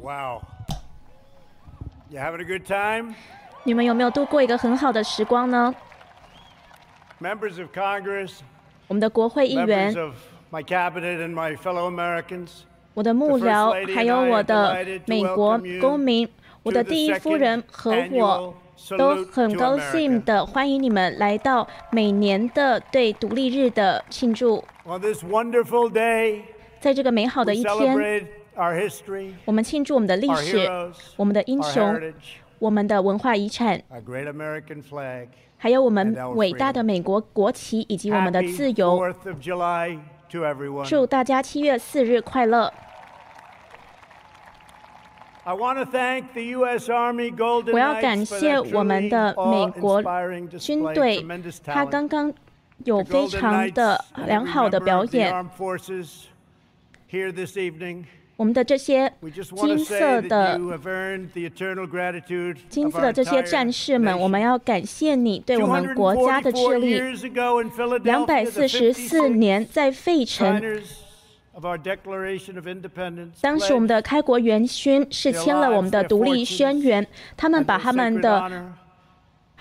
Wow. You having a good time? 你们有没有度过一个很好的时光呢？Members of Congress, 我们的国会议 members 员、of my cabinet, and my fellow Americans. 我的幕僚，还有我的美国公民，我的第一夫人和我都很高兴的欢迎你们来到每年的对独立日的庆祝。On this wonderful day, 在这个美好的 we 一天，celebrate 我们庆祝我们的历史、我们的英雄、我们的文化遗产，还有我们伟大的美国国旗，以及我们的自由。祝大家七月四日快乐！我要感谢我们的美国军队，他刚刚有非常的良好的表演。我们的这些金色的、金色的这些战士们，我们要感谢你对我们国家的致力。两百四十四年，在费城，当时我们的开国元勋是签了我们的独立宣言，他们把他们的。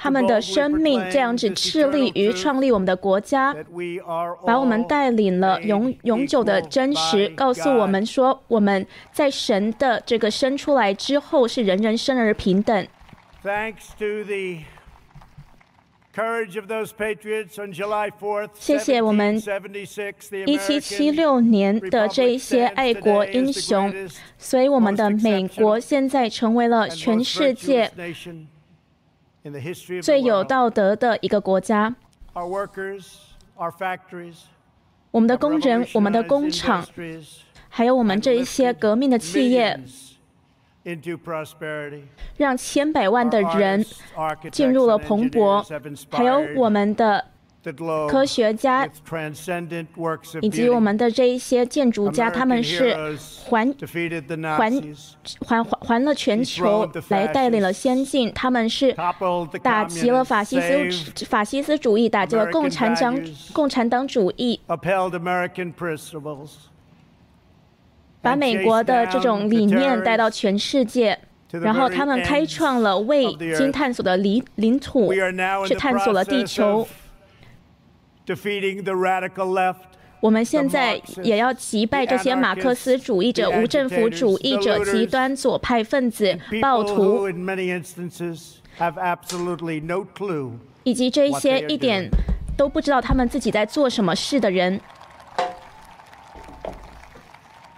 他们的生命这样子致力于创立我们的国家，把我们带领了永永久的真实，告诉我们说，我们在神的这个生出来之后，是人人生而平等。Thanks to the courage of those patriots on July 4th, 谢谢我们一七七六年的这一些爱国英雄，所以我们的美国现在成为了全世界。最有道德的一个国家。我们的工人我们的工厂还有我们这一些革命的企业让千百万的人进入了蓬勃还有我们的科学家以及我们的这一些建筑家他们是环环环环了全球来带领了先进。他们是打齐了法西斯法西斯主义打击了共产党共产党主义。把美国的这种理念带到全世界然后他们开创了未经探索的领领土去探索了地球。defeating the radical left。我们现在也要击败这些马克思主义者、无政府主义者、极端左派分子、暴徒，以及这些一点都不知道他们自己在做什么事的人。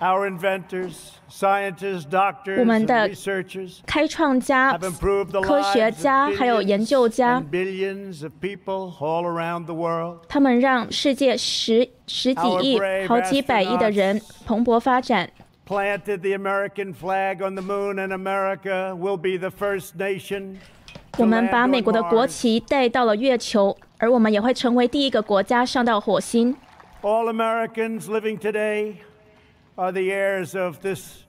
我们 and 的 researchers 开创家 have、improved the 科学 lives of 家还有研究家 and，billions of people all around the world. 他们让世界十十几亿、好几百亿的人蓬勃发展。Planted the American flag on the moon, and America will be the first nation 我们把美国的国旗带到了月球，而我们也会成为第一个国家上到火星。All Americans living today are the heirs of this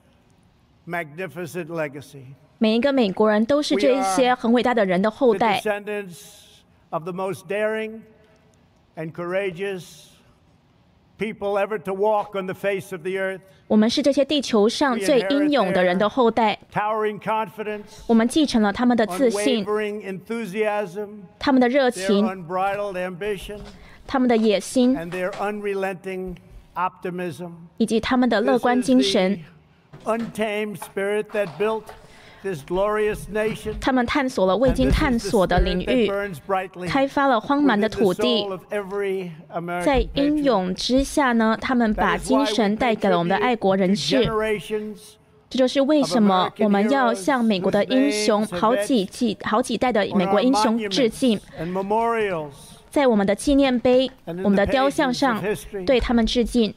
magnificent legacy. 每一个美国人都是这一些很伟大的人的后 The 代。 descendants of the most daring and courageous people ever to walk on the face of the earth. 我们是这些地球上最英勇的人的后代， Towering confidence, 我们继承了他们的自信、 unwavering enthusiasm, 他们的热 their 情、 unbridled ambition, 他们的野心 and their unrelenting optimism. 以及他们的乐观精神。他们探索了未经探索的领域开发了荒蛮的土地。在英勇之下呢他们把精神带给了我们的爱国人士。这就是为什么我们要向美国的英雄好几好几代的美国英雄致敬。在我们的纪念碑、我们的雕像上，对他们致敬。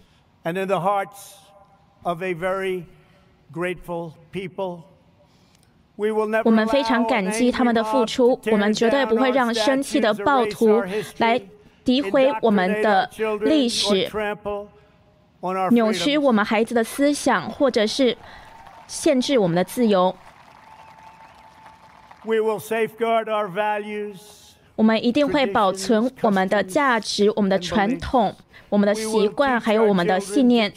我们非常感激他们的付出，我们绝对不会让生气的暴徒来诋毁我们的历史，扭曲我们孩子的思想，或者是限制我们的自由。我们一定会保存我们的价值、我们的传统、我们的习惯，还有我们的信念。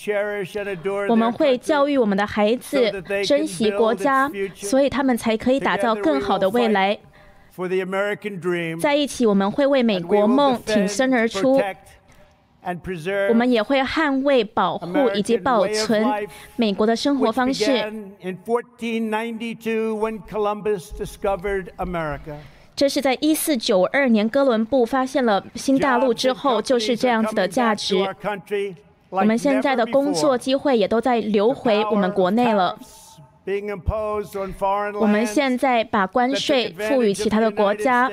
我们会教育我们的孩子珍惜国家，所以他们才可以打造更好的未来。在一起，我们会为美国梦挺身而出。我们也会捍卫、保护以及保存美国的生活方式。这是在一四九二年哥伦布发现了新大陆之后，就是这样子的价值。我们现在的工作机会也都在流回我们国内了。我们现在把关税赋予其他的国家。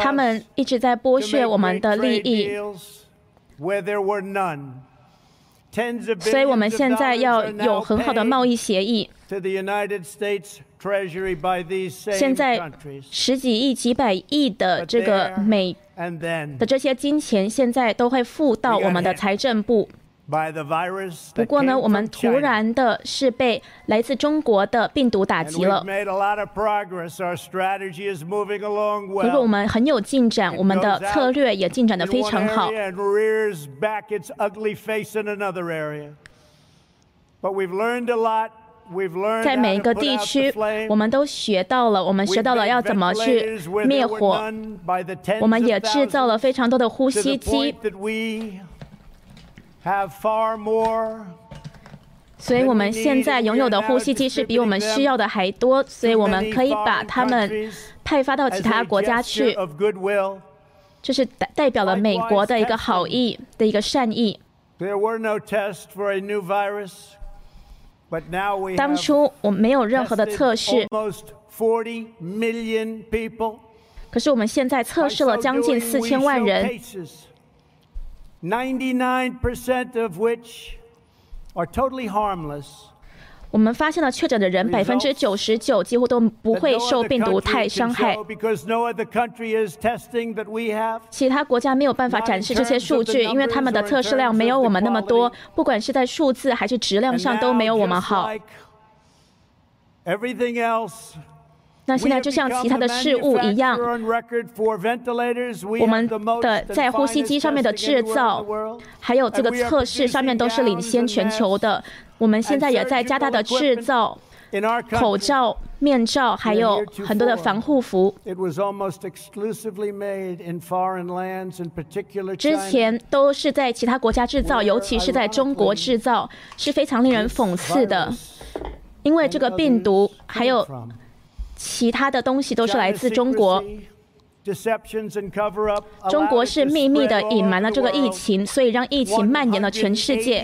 他们一直在剥削我们的利益，所以我们现在要有很好的贸易协议。现在十几亿、几百亿的这个美的这些金钱，现在都会付到我们的财政部。不过呢，我们突然的是被来自中国的病毒打击了。如果我们很有进展，我们的策略也进展的非常好。在每一个地区，我们都学到了，我们学到了要怎么去灭火。我们也制造了非常多的呼吸机。所以，我们现在拥有的呼吸机是比我们需要的还多，所以我们可以把它们派发到其他国家去。这是代代表了美国的一个好意的一个善意。当初我们没有任何的测试，可是我们现在测试了将近四千万人。99% of which are totally harmless. 我们发现了确诊的人，百分之九十九几乎都不会受病毒太伤害。其他国家没有办法展示这些数据，因为他们的测试量没有我们那么多，不管是在数字还是质量上都没有我们好。那现在就像其他的事物一样，我们的在呼吸机上面的制造，还有这个测试上面都是领先全球的。我们现在也在加大的制造口罩、面罩，还有很多的防护服。之前都是在其他国家制造，尤其是在中国制造，是非常令人讽刺的，因为这个病毒还有。其他的东西都是来自中国。中国是秘密的隐瞒了这个疫情，所以让疫情蔓延了全世界。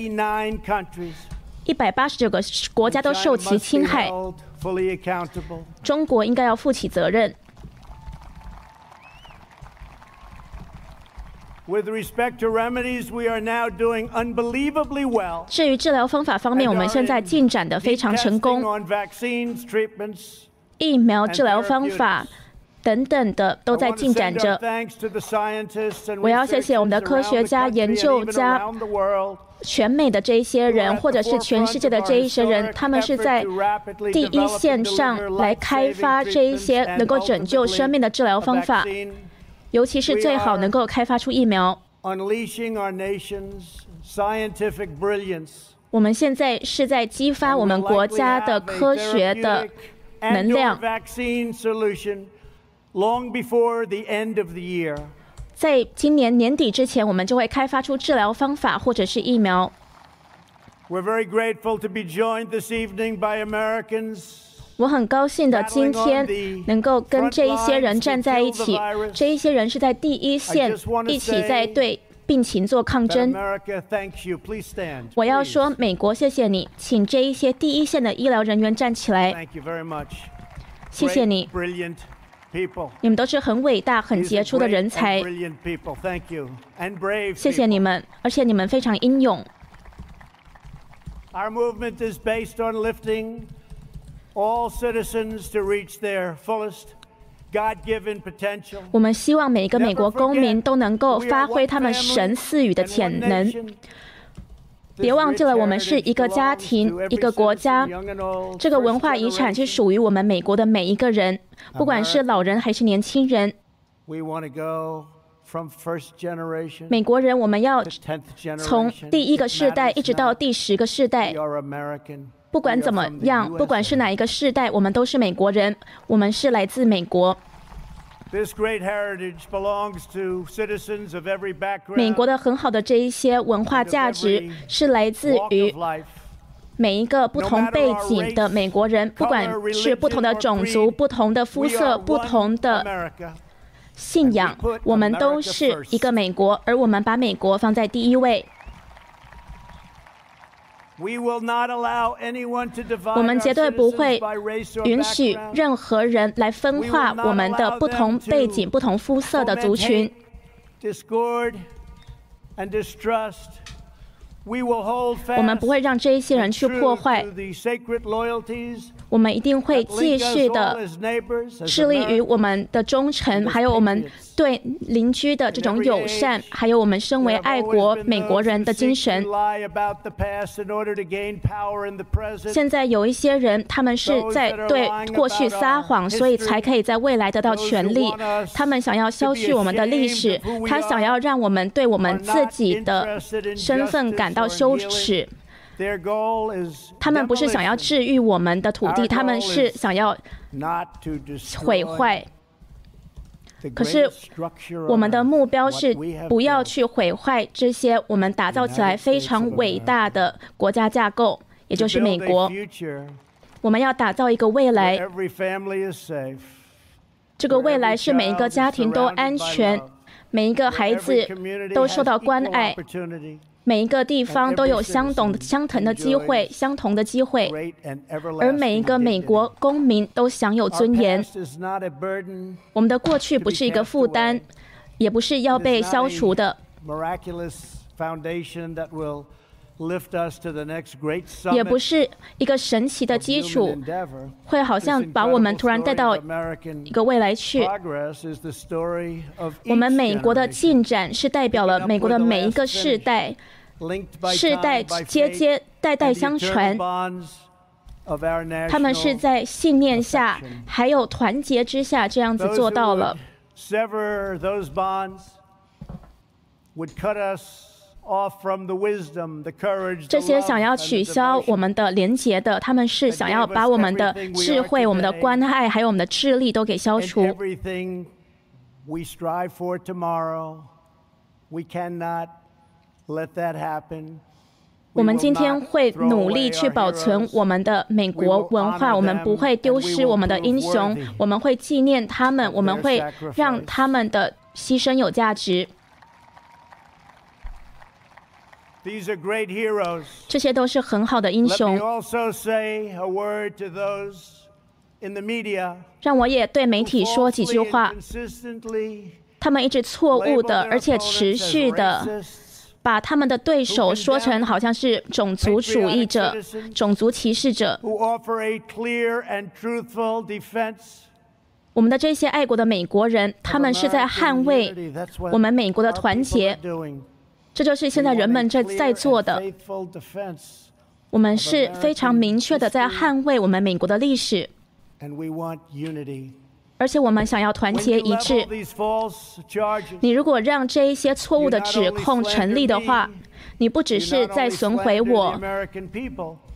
一百八十九个国家都受其侵害，中国应该要负起责任。至于治疗方法方面，我们现在进展的非常成功。疫苗治疗方法等等的都在进展着。我要谢谢我们的科学家、研究家，全美的这一些人，或者是全世界的这一些人，他们是在第一线上来开发这一些能够拯救生命的治疗方法，尤其是最好能够开发出疫苗。我们现在是在激发我们国家的科学的。能量。在今年年底之前，我们就会开发出治疗方法或者是疫苗。我很高兴的今天能够跟这一些人站在一起，这一些人是在第一线，一起在对。病情做抗争。我要说，美国，谢谢你，请这一些第一线的医疗人员站起来。谢谢你，你们都是很伟大、很杰出的人才。谢谢你们，而且你们非常英勇。我们希望每一个美国公民都能够发挥他们神赐予的潜能。别忘记了，我们是一个家庭，一个国家。这个文化遗产是属于我们美国的每一个人，不管是老人还是年轻人。美国人，我们要从第一个世代一直到第十个世代。不管怎么样，不管是哪一个世代，我们都是美国人，我们是来自美国。美国的很好的这一些文化价值是来自于每一个不同背景的美国人，不管是不同的种族、不同的肤色、不同的信仰，我们都是一个美国，而我们把美国放在第一位。我们绝对不会允许任何人来分化我们的不同背景、不同肤色的族群。我们不会让这一些人去破坏。我们一定会继续的致力于我们的忠诚，还有我们对邻居的这种友善，还有我们身为爱国美国人的精神。现在有一些人，他们是在对过去撒谎，所以才可以在未来得到权利。他们想要消去我们的历史，他想要让我们对我们自己的身份感到羞耻。他们不是想要治愈我们的土地，他们是想要毁坏。可是我们的目标是不要去毁坏这些我们打造起来非常伟大的国家架构，也就是美国。我们要打造一个未来，这个未来是每一个家庭都安全，每一个孩子都受到关爱。每一个地方都有相同相同的机会，相同的机会，而每一个美国公民都享有尊严。我们的过去不是一个负担，也不是要被消除的，也不是一个神奇的基础，会好像把我们突然带到一个未来去。我们美国的进展是代表了美国的每一个世代。世代接接代代相传，他们是在信念下，还有团结之下，这样子做到了。这些想要取消我们的廉洁的，他们是想要把我们的智慧、我们的关爱，还有我们的智力都给消除。我们今天会努力去保存我们的美国文化，我们不会丢失我们的英雄，我们会纪念他们，我们会让他们的牺牲有价值。这些都是很好的英雄。让我也对媒体说几句话。他们一直错误的，而且持续的。把他们的对手说成好像是种族主义者、种族歧视者。我们的这些爱国的美国人，他们是在捍卫我们美国的团结。这就是现在人们在在做的。我们是非常明确的在捍卫我们美国的历史。而且我们想要团结一致。你如果让这一些错误的指控成立的话，你不只是在损毁我，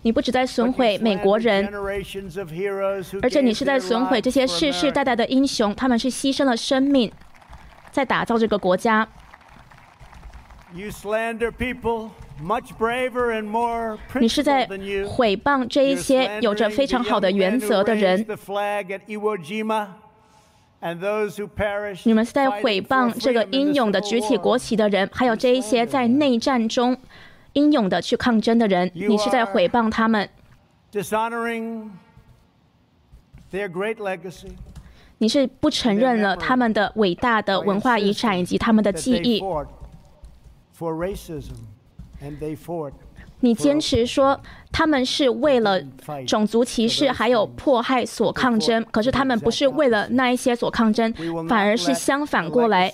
你不只在损毁美国人，而且你是在损毁这些世世代代的英雄，他们是牺牲了生命，在打造这个国家。你是在毁谤这一些有着非常好的原则的人。你们是在毁谤这个英勇的举起国旗的人，还有这一些在内战中英勇的去抗争的人。你是在毁谤他们。你是不承认了他们的伟大的文化遗产以及他们的记忆。你坚持说他们是为了种族歧视还有迫害所抗争，可是他们不是为了那一些所抗争，反而是相反过来。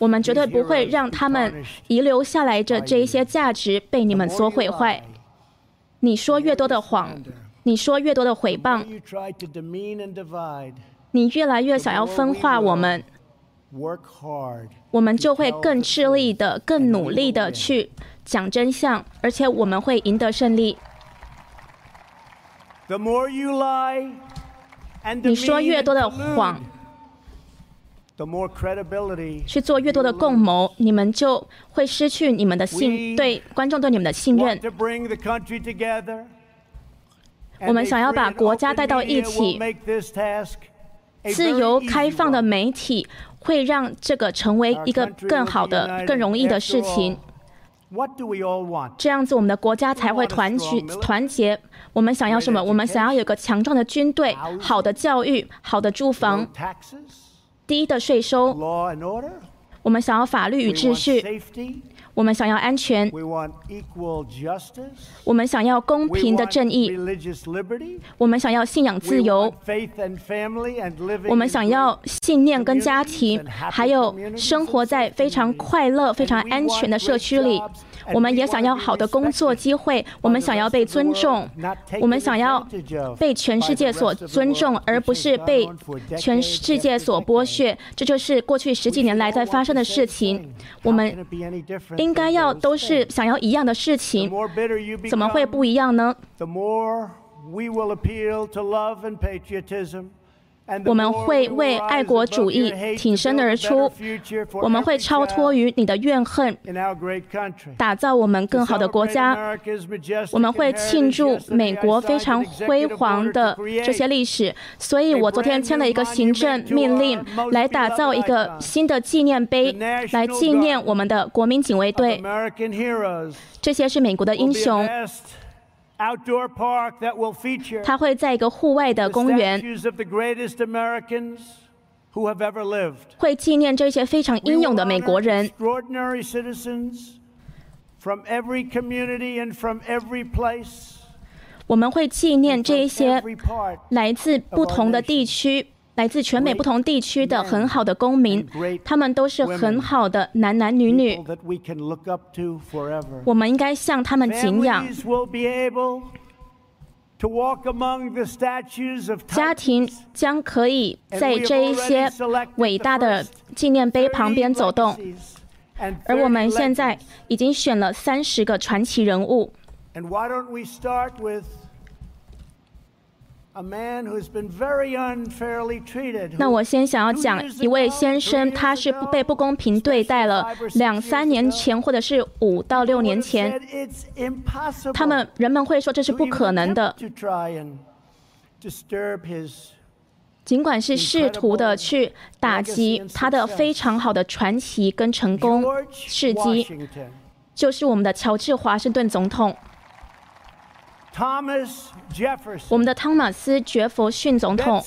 我们绝对不会让他们遗留下来的这一些价值被你们所毁坏。你说越多的谎，你说越多的诽谤，你越来越想要分化我们，我们就会更吃力的、更努力的去。讲真相，而且我们会赢得胜利。你说越多的谎，去做越多的共谋，你们就会失去你们的信，对观众对你们的信任。我们想要把国家带到一起，自由开放的媒体会让这个成为一个更好的、更容易的事情。这样子，我们的国家才会团结。团结，我们想要什么？我们想要有个强壮的军队、好的教育、好的住房、低的税收。我们想要法律与秩序。我们想要安全，我们想要公平的正义，我们想要信仰自由，我们想要信念跟家庭，还有生活在非常快乐、非常安全的社区里。我们也想要好的工作机会，我们想要被尊重，我们想要被全世界所尊重，而不是被全世界所剥削。这就是过去十几年来在发生的事情。我们应该要都是想要一样的事情，怎么会不一样呢？我们会为爱国主义挺身而出，我们会超脱于你的怨恨，打造我们更好的国家。我们会庆祝美国非常辉煌的这些历史。所以我昨天签了一个行政命令，来打造一个新的纪念碑，来纪念我们的国民警卫队。这些是美国的英雄。它会在一个户外的公园，会纪念这些非常英勇的美国人。我们会纪念这一些来自不同的地区。来自全美不同地区的很好的公民，他们都是很好的男男女女，我们应该向他们敬仰。家庭将可以在这一些伟大的纪念碑旁边走动，而我们现在已经选了三十个传奇人物。那我先想要讲一位先生，他是被不公平对待了两三年前，或者是五到六年前，他们人们会说这是不可能的。尽管是试图的去打击他的非常好的传奇跟成功事迹，就是我们的乔治华盛顿总统。我们的汤马斯·杰弗逊总统，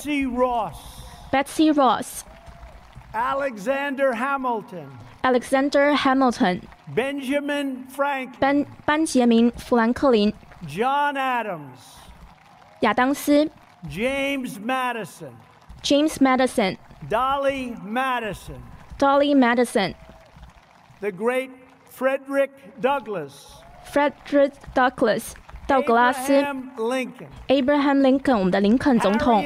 Betsy Ross，Alexander Hamilton，Alexander Hamilton，Benjamin Franklin，班班杰明·富兰克林，John Adams，亚当斯，James Madison，James Madison，Dolly Madison，Dolly Madison，The great Frederick Douglass，Frederick Douglass。 道格拉斯，Abraham Lincoln，我们的林肯总统，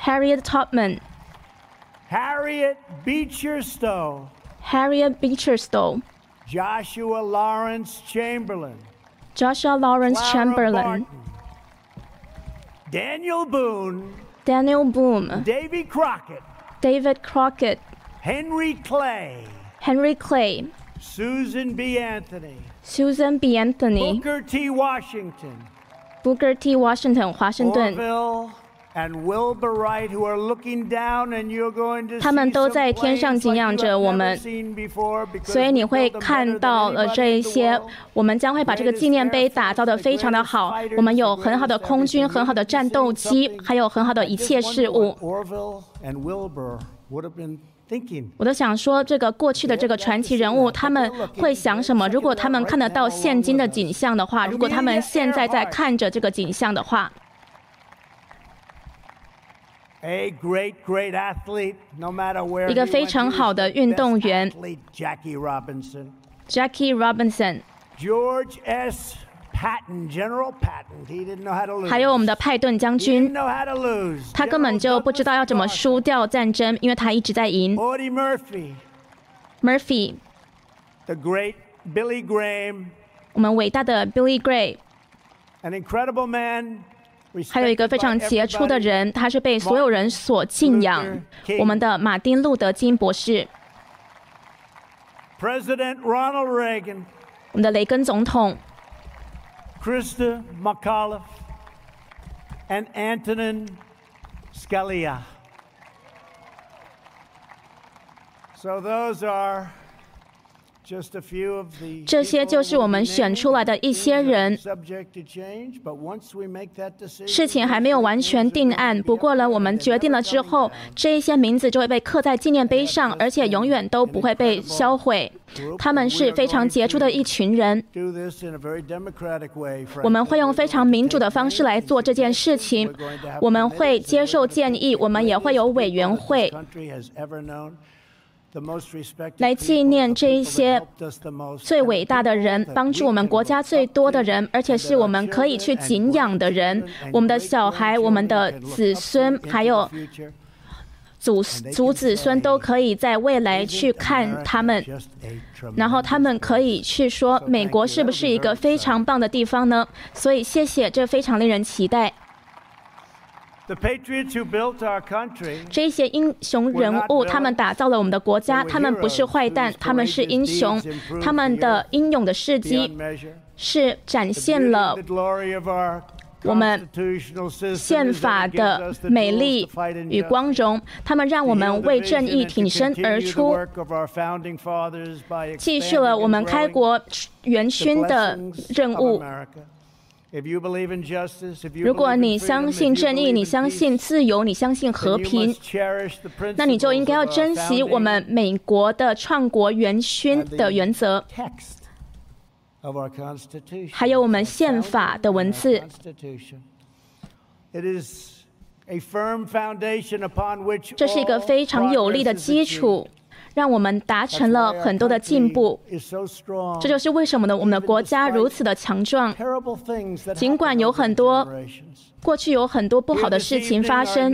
Harriet Tubman，Harriet Beecher Stowe，Harriet Beecher Stowe，Joshua Lawrence Chamberlain，Joshua Lawrence Chamberlain，Daniel Boone，Daniel Boone，David Crockett，David Crockett，Henry Clay，Henry Clay，Susan B. Anthony。 Susan B. Anthony, Booker T. Washington, Booker T. Washington, 华盛顿。他们都在天上敬仰着我们，所以你会看到了这一些。我们将会把这个纪念碑打造的非常的好。我们有很好的空军、很好的战斗机，还有很好的一切事物。我都想说，这个过去的这个传奇人物，他们会想什么？如果他们看得到现今的景象的话，如果他们现在在看着这个景象的话，一个非常好的运动员，Jackie Robinson，George S. Patton，General Patton，还有我们的派顿将军，他根本就不知道要怎么输掉战争，因为他一直在赢。Murphy，Murphy，The great Billy Graham，我们伟大的 Billy Graham，An incredible man，还有一个非常杰出的人，他是被所有人所敬仰，我们的马丁路德金博士。President Ronald Reagan，我们的雷根总统。Krista McAuliffe, and Antonin Scalia. So those are 这些就是我们选出来的一些人。事情还没有完全定案，不过呢，我们决定了之后，这一些名字就会被刻在纪念碑上，而且永远都不会被销毁。他们是非常杰出的一群人。我们会用非常民主的方式来做这件事情。我们会接受建议，我们也会有委员会。来纪念这一些最伟大的人，帮助我们国家最多的人，而且是我们可以去敬仰的人。我们的小孩、我们的子孙，还有祖祖子孙，都可以在未来去看他们，然后他们可以去说，美国是不是一个非常棒的地方呢？所以，谢谢，这非常令人期待。这些英雄人物，他们打造了我们的国家。他们不是坏蛋，他们是英雄。他们的英勇的事迹是展现了我们宪法的美丽与光荣。他们让我们为正义挺身而出，继续了我们开国元勋的任务。如果你相信正义，你相信自由，你相信和平，那你就应该要珍惜我们美国的创国元勋的原则，还有我们宪法的文字。这是一个非常有力的基础。让我们达成了很多的进步，这就是为什么呢？我们的国家如此的强壮，尽管有很多。过去有很多不好的事情发生。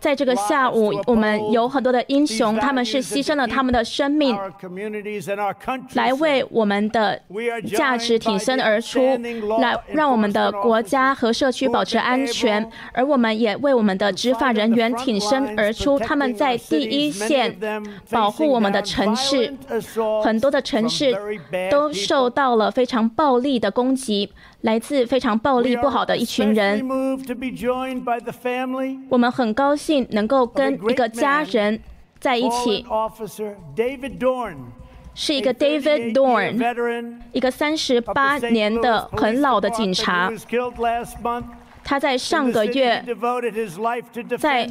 在这个下午，我们有很多的英雄，他们是牺牲了他们的生命，来为我们的价值挺身而出，来让我们的国家和社区保持安全。而我们也为我们的执法人员挺身而出，他们在第一线保护我们的城市。很多的城市都受到了非常暴力的攻击。来自非常暴力不好的一群人，我们很高兴能够跟一个家人在一起，是一个 David Dorn，一个三十八年的很老的警察，他在上个月在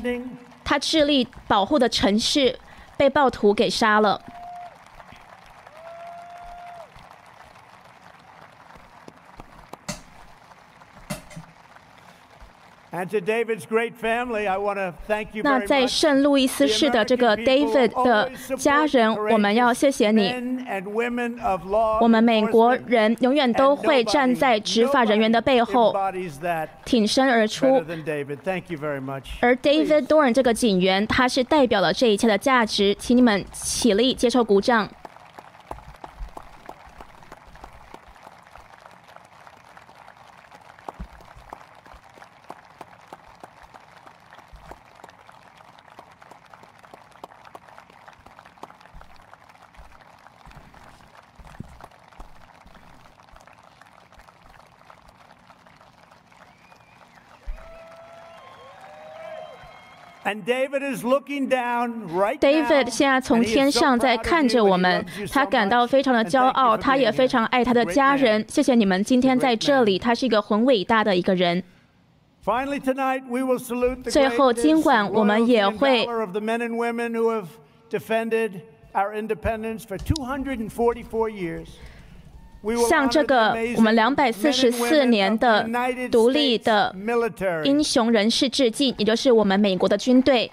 他致力保护的城市被暴徒给杀了。那在圣路易斯市的这个 David 的家人，我们要谢谢你。我们美国人永远都会站在执法人员的背后，挺身而出。而 David Dorn 这个警员，他是代表了这一切的价值，请你们起立，接受鼓掌。David 现在从天上在看着我们，他感到非常的骄傲，他也非常爱他的家人。谢谢你们今天在这里，他是一个很伟大的一个人。最后，今晚我们也会向这个我们两百四十四年的独立的英雄人士致敬，也就是我们美国的军队。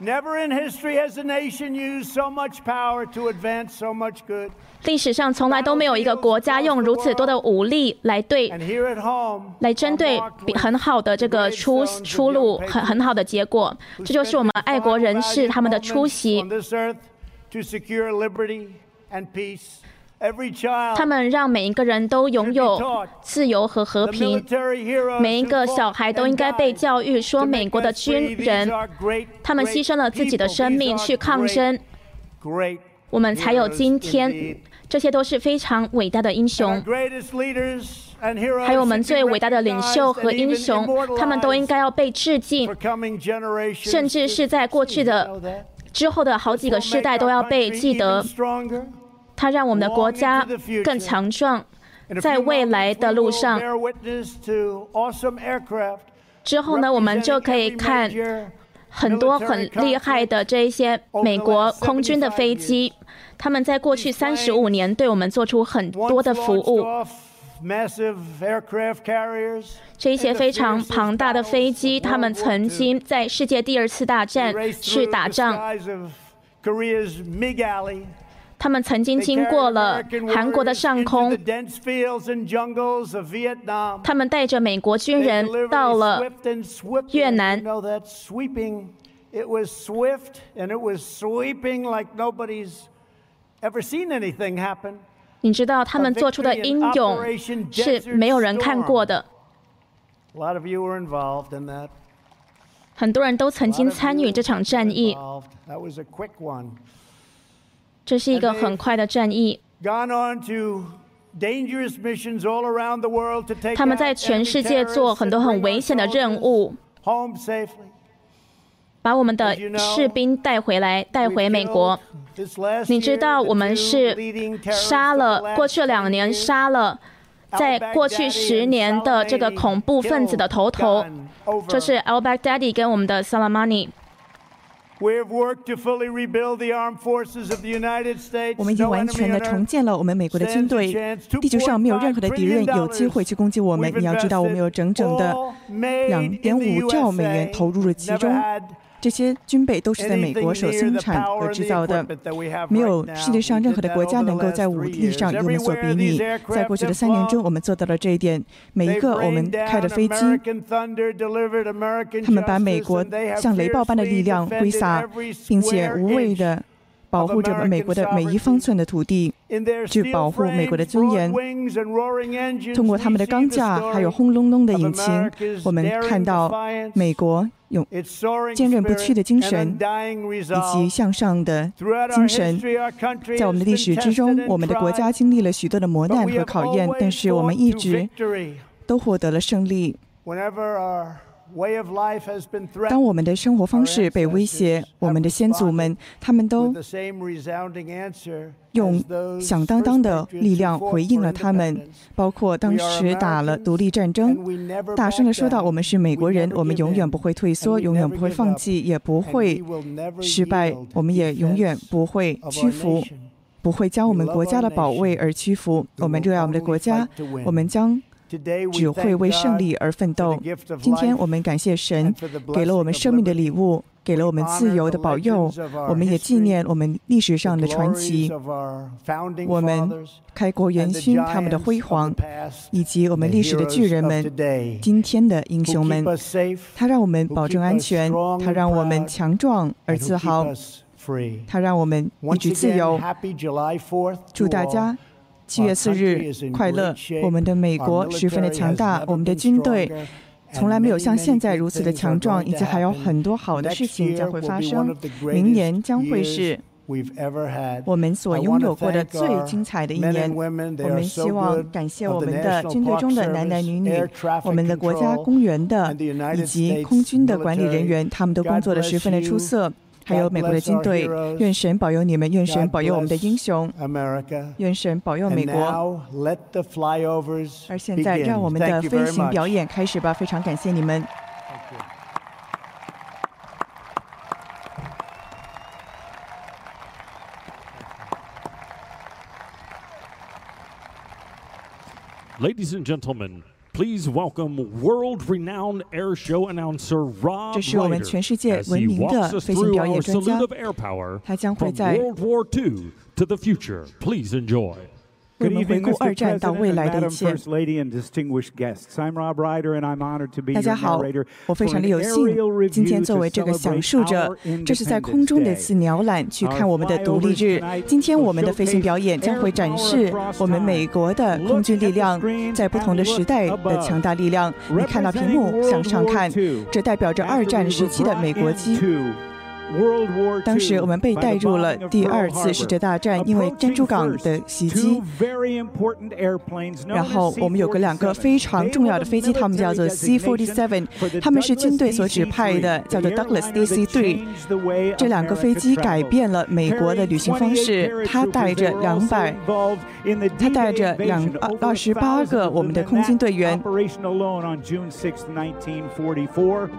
Never in history has a nation used so much power to advance so much good. 历史上从来都没有一个国家用如此多的武力来对来针对很好的这个出出路很很好的结果。这就是我们爱国人士他们的出席。他们让每一个人都拥有自由和和平。每一个小孩都应该被教育说，美国的军人，他们牺牲了自己的生命去抗争，我们才有今天。这些都是非常伟大的英雄。还有我们最伟大的领袖和英雄，他们都应该要被致敬，甚至是在过去的之后的好几个世代都要被记得。它让我们的国家更强壮，在未来的路上。之后呢，我们就可以看很多很厉害的这一些美国空军的飞机，他们在过去三十五年对我们做出很多的服务。这一些非常庞大的飞机，他们曾经在世界第二次大战去打仗。他们曾经经过了韩国的上空，他们带着美国军人到了越南。你知道他们做出的英勇是没有人看过的。很多人都曾经参与这场战役。这是一个很快的战役。他们在全世界做很多很危险的任务，把我们的士兵带回来，带回美国。你知道，我们是杀了过去两年杀了在过去十年的这个恐怖分子的头头，就是 Al Baghdadi 跟我们的 Salamani。我们已经完全的重建了我们美国的军队。地球上没有任何的敌人有机会去攻击我们。你要知道，我们有整整的两点五兆美元投入了其中。这些军备都是在美国所生产和制造的，没有世界上任何的国家能够在武力上与我们所比拟。在过去的三年中，我们做到了这一点。每一个我们开的飞机，他们把美国像雷暴般的力量挥洒，并且无畏的。保护着美国的每一方寸的土地，去保护美国的尊严。通过他们的钢架，还有轰隆隆的引擎，我们看到美国有坚韧不屈的精神，以及向上的精神。在我们的历史之中，我们的国家经历了许多的磨难和考验，但是我们一直都获得了胜利。当我们的生活方式被威胁，我们的先祖们他们都用响当当的力量回应了他们，包括当时打了独立战争，大声的说道：“我们是美国人，我们永远不会退缩，永远不会放弃，也不会失败，我们也永远不会屈服，不会将我们国家的保卫而屈服。我们热爱我们的国家，我们将。”只会为胜利而奋斗。今天我们感谢神，给了我们生命的礼物，给了我们自由的保佑。我们也纪念我们历史上的传奇，我们开国元勋他们的辉煌，以及我们历史的巨人们，今天的英雄们。他让我们保证安全，他让我们强壮而自豪，他让我们一直自由。祝大家。七月四日快乐！我们的美国十分的强大，我们的军队从来没有像现在如此的强壮，以及还有很多好的事情将会发生。明年将会是我们所拥有过的最精彩的一年。我们希望感谢我们的军队中的男男女女，我们的国家公园的以及空军的管理人员，他们都工作的十分的出色。还有美国的军队。愿神保佑你们，愿神保佑我们的英雄，愿神保佑美国。而现在，让我们的飞行表演开始吧！非常感谢你们。Ladies and gentlemen, please welcome world-renowned air show announcer Rob 这是我们全世界闻名的飞行表演专家，他将会在 World War II to the future. Please enjoy. 为我们回顾二战到未来的一切。大家好，我非常的有幸今天作为这个讲述者，这是在空中的一次鸟览，去看我们的独立日。今天我们的飞行表演将会展示我们美国的空军力量在不同的时代的强大力量。你看到屏幕向上看，这代表着二战时期的美国机。当时我们被带入了第二次世界大战，因为珍珠港的袭击。然后我们有个两个非常重要的飞机，他们叫做 C-47，他们是军队所指派的，叫做 Douglas DC-3。这两个飞机改变了美国的旅行方式，它带着两百，它带着两二二十八个我们的空军队员。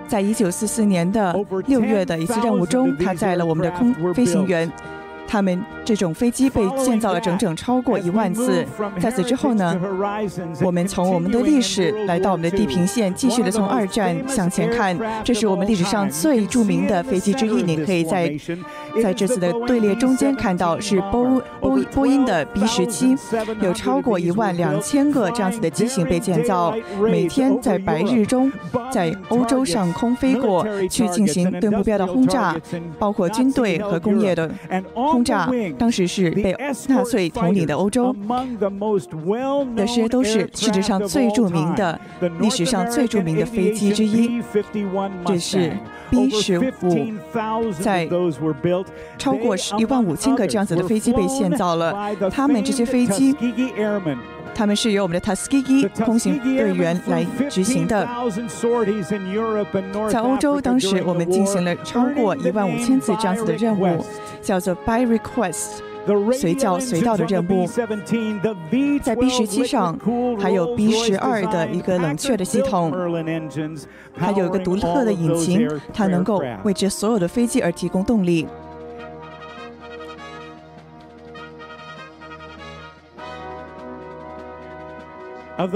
在一九四四年的六月的一次任务中。他载了我们的空飞行员。他们这种飞机被建造了整整超过一万次。在此之后呢，我们从我们的历史来到我们的地平线，继续的从二战向前看。这是我们历史上最著名的飞机之一。你可以在在这次的队列中间看到是波波波音的 B 十七，有超过一万两千个这样子的机型被建造，每天在白日中在欧洲上空飞过去进行对目标的轰炸，包括军队和工业的。轰炸当时是被纳粹统领的欧洲，这些都是世界上最著名的、历史上最著名的飞机之一。这是 B 十五，在超过一万五千个这样子的飞机被建造了。他们这些飞机。他们是由我们的 Tuskegee 空行队员来执行的。在欧洲，当时我们进行了超过一万五千次这样子的任务，叫做 By Request，随叫随到的任务。在 B 十七上，还有 B 十二的一个冷却的系统，还有一个独特的引擎，它能够为这所有的飞机而提供动力。有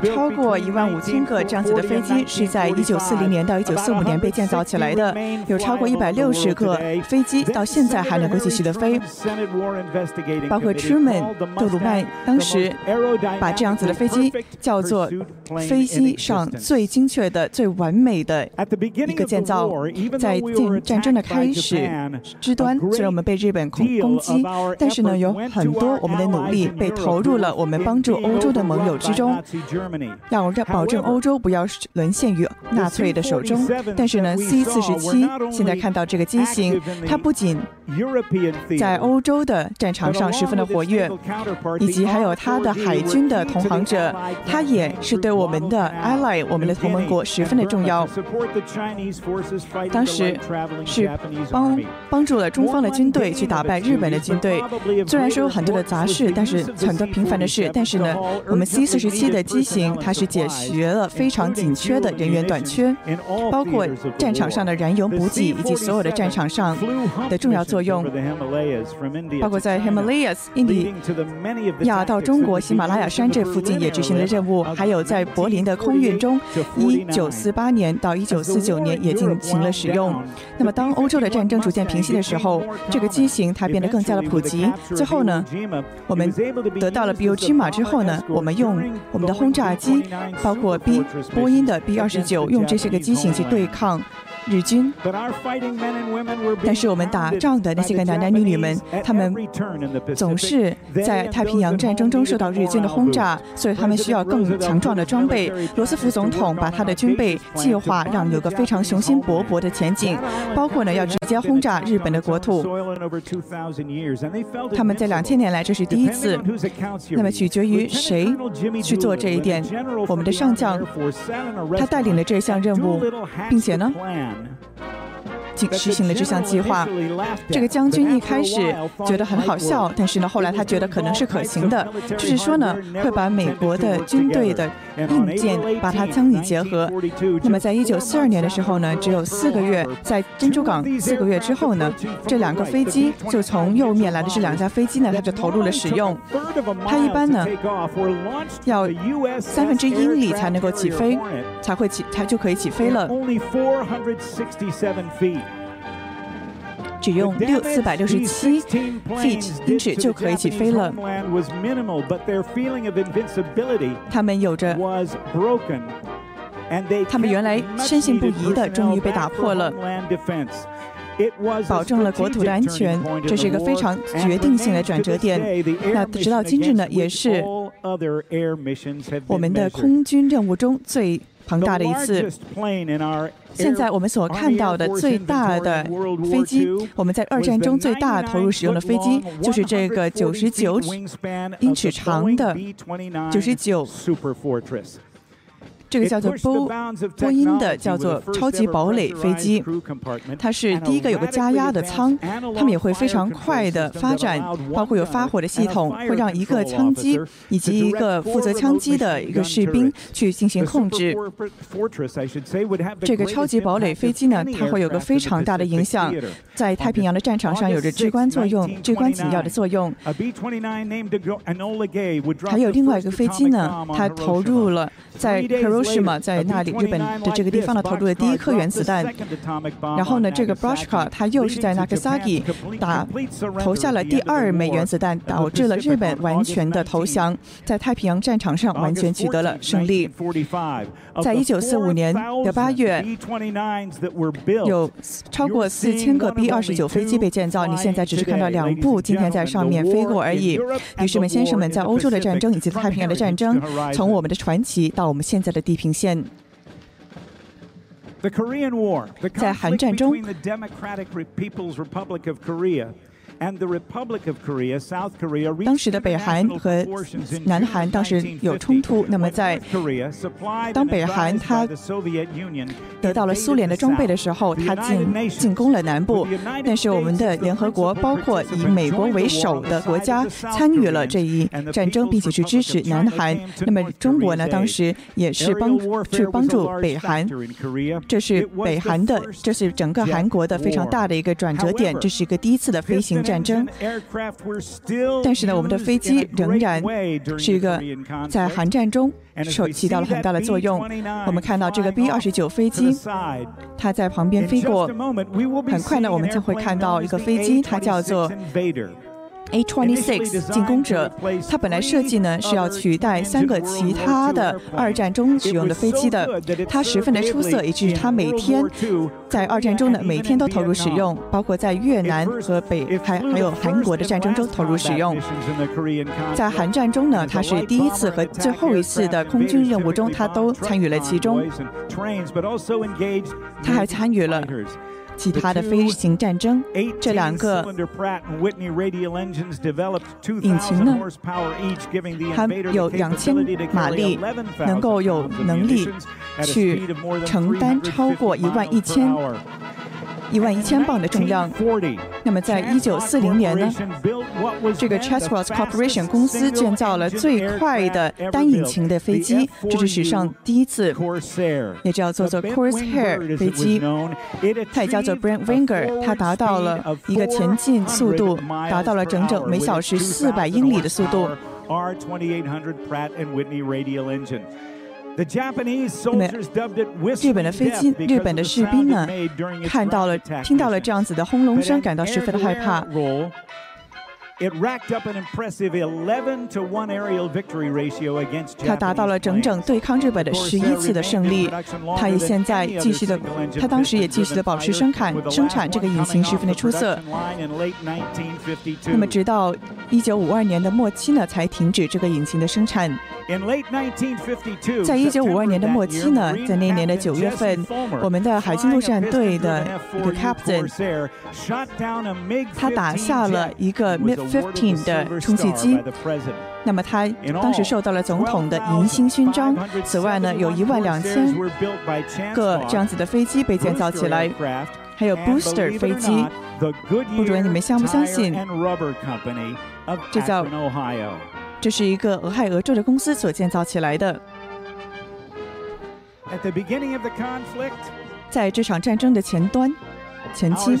超过一万五千个这样子的飞机是在一九四零年到一九四五年被建造起来的，有超过一百六十个飞机到现在还能够继续的飞。包括 Truman 杜鲁曼当时把这样子的飞机叫做飞机上最精确的、最完美的一个建造。在战战争的开始之端，虽然我们被日本空攻击，但是呢，有很多我们的努力被。投入了我们帮助欧洲的盟友之中，要让保证欧洲不要沦陷于纳粹的手中。但是呢，C 四十七现在看到这个机型，它不仅在欧洲的战场上十分的活跃，以及还有它的海军的同行者，它也是对我们的 ally 我们的同盟国十分的重要。当时是帮帮助了中方的军队去打败日本的军队，虽然说有很多的杂事，但是。很多平凡的事，但是呢，我们 C 四十七的机型它是解决了非常紧缺的人员短缺，包括战场上的燃油补给以及所有的战场上的重要作用，包括在 Himalayas 印第亚到中国喜马拉雅山这附近也执行了任务，还有在柏林的空运中，一九四八年到一九四九年也进行了使用。那么当欧洲的战争逐渐平息的时候，这个机型它变得更加的普及。最后呢，我们。得到了 B O G 码之后呢，我们用我们的轰炸机，包括 B 波音的 B 二十九，用这些个机型去对抗。日军，但是我们打仗的那些个男男女女们，他们总是在太平洋战争中受到日军的轰炸，所以他们需要更强壮的装备。罗斯福总统把他的军备计划让有个非常雄心勃勃的前景，包括呢要直接轰炸日本的国土。他们在两千年来这是第一次。那么取决于谁去做这一点。我们的上将他带领了这项任务，并且呢。soon. 实行了这项计划。这个将军一开始觉得很好笑，但是呢，后来他觉得可能是可行的，就是说呢，会把美国的军队的硬件把它相以结合。那么，在一九四二年的时候呢，只有四个月，在珍珠港四个月之后呢，这两个飞机就从右面来的这两架飞机呢，它就投入了使用。它一般呢要三分之一英里才能够起飞，才会起，才就可以起飞了。只用六四百六十七 feet 英尺就可以起飞了。他们有着，他们原来深信不疑的，终于被打破了，保证了国土的安全。这是一个非常决定性的转折点。那直到今日呢，也是我们的空军任务中最。庞大的一次。现在我们所看到的最大的飞机，我们在二战中最大投入使用的飞机，就是这个九十九英尺长的九十九。这个叫做波波音的叫做超级堡垒飞机，它是第一个有个加压的舱，他们也会非常快的发展，包括有发火的系统，会让一个枪击以及一个负责枪击的一个士兵去进行控制。这个超级堡垒飞机呢，它会有个非常大的影响，在太平洋的战场上有着至关作用、至关紧要的作用。还有另外一个飞机呢，它投入了在。是嘛？在那里，日本的这个地方呢，投入了第一颗原子弹。然后呢，这个 Brushka 他又是在 Nagasaki 打投下了第二枚原子弹，导致了日本完全的投降，在太平洋战场上完全取得了胜利。在一九四五年的八月，有超过四千个 B 二十九飞机被建造。你现在只是看到两部今天在上面飞过而已。女士们、先生们，在欧洲的战争以及太平洋的战争，从我们的传奇到我们现在的地平线，在韩战中。当时的北韩和南韩当时有冲突，那么在当北韩他得到了苏联的装备的时候，他进进攻了南部。但是我们的联合国包括以美国为首的国家参与了这一战争，并且去支持南韩。那么中国呢，当时也是帮去帮助北韩，这是北韩的，这是整个韩国的非常大的一个转折点，这是一个第一次的飞行。战争，但是呢，我们的飞机仍然是一个在韩战中受起到了很大的作用。我们看到这个 B 二十九飞机，它在旁边飞过，很快呢，我们就会看到一个飞机，它叫做。A26 进攻者，它本来设计呢是要取代三个其他的二战中使用的飞机的，它十分的出色，以至于它每天在二战中呢每天都投入使用，包括在越南和北还还有韩国的战争中投入使用。在韩战中呢，它是第一次和最后一次的空军任务中，它都参与了其中。它还参与了。其他的飞行战争，这两个引擎呢，它有两千马力，能够有能力去承担超过一万一千。一万一千磅的重量。那么，在一九四零年呢，这个 Chatsworth Corporation 公司建造了最快的单引擎的飞机，这是史上第一次，也叫做做 Corsair 飞机，它也叫做 Brent Winger，它达到了一个前进速度，达到了整整每小时四百英里的速度。那么，日本的飞机、日本的士兵呢，看到了、听到了这样子的轰隆声，感到十分的害怕。他达到了整整对抗日本的十一次的胜利。他也现在继续的，他当时也继续的保持生产生产这个引擎，十分的出色。那么，直到一九五二年的末期呢，才停止这个引擎的生产。在一九五二年的末期呢，在那年的九月份，我们的海军陆战队的一个 captain，他打下了一个 Mid F-15 的充气机。那么他当时受到了总统的银星勋章。此外呢，有一万两千个这样子的飞机被建造起来，还有 booster 飞机。不准你们相不相信？这叫这是一个俄亥俄州的公司所建造起来的。在这场战争的前端、前期，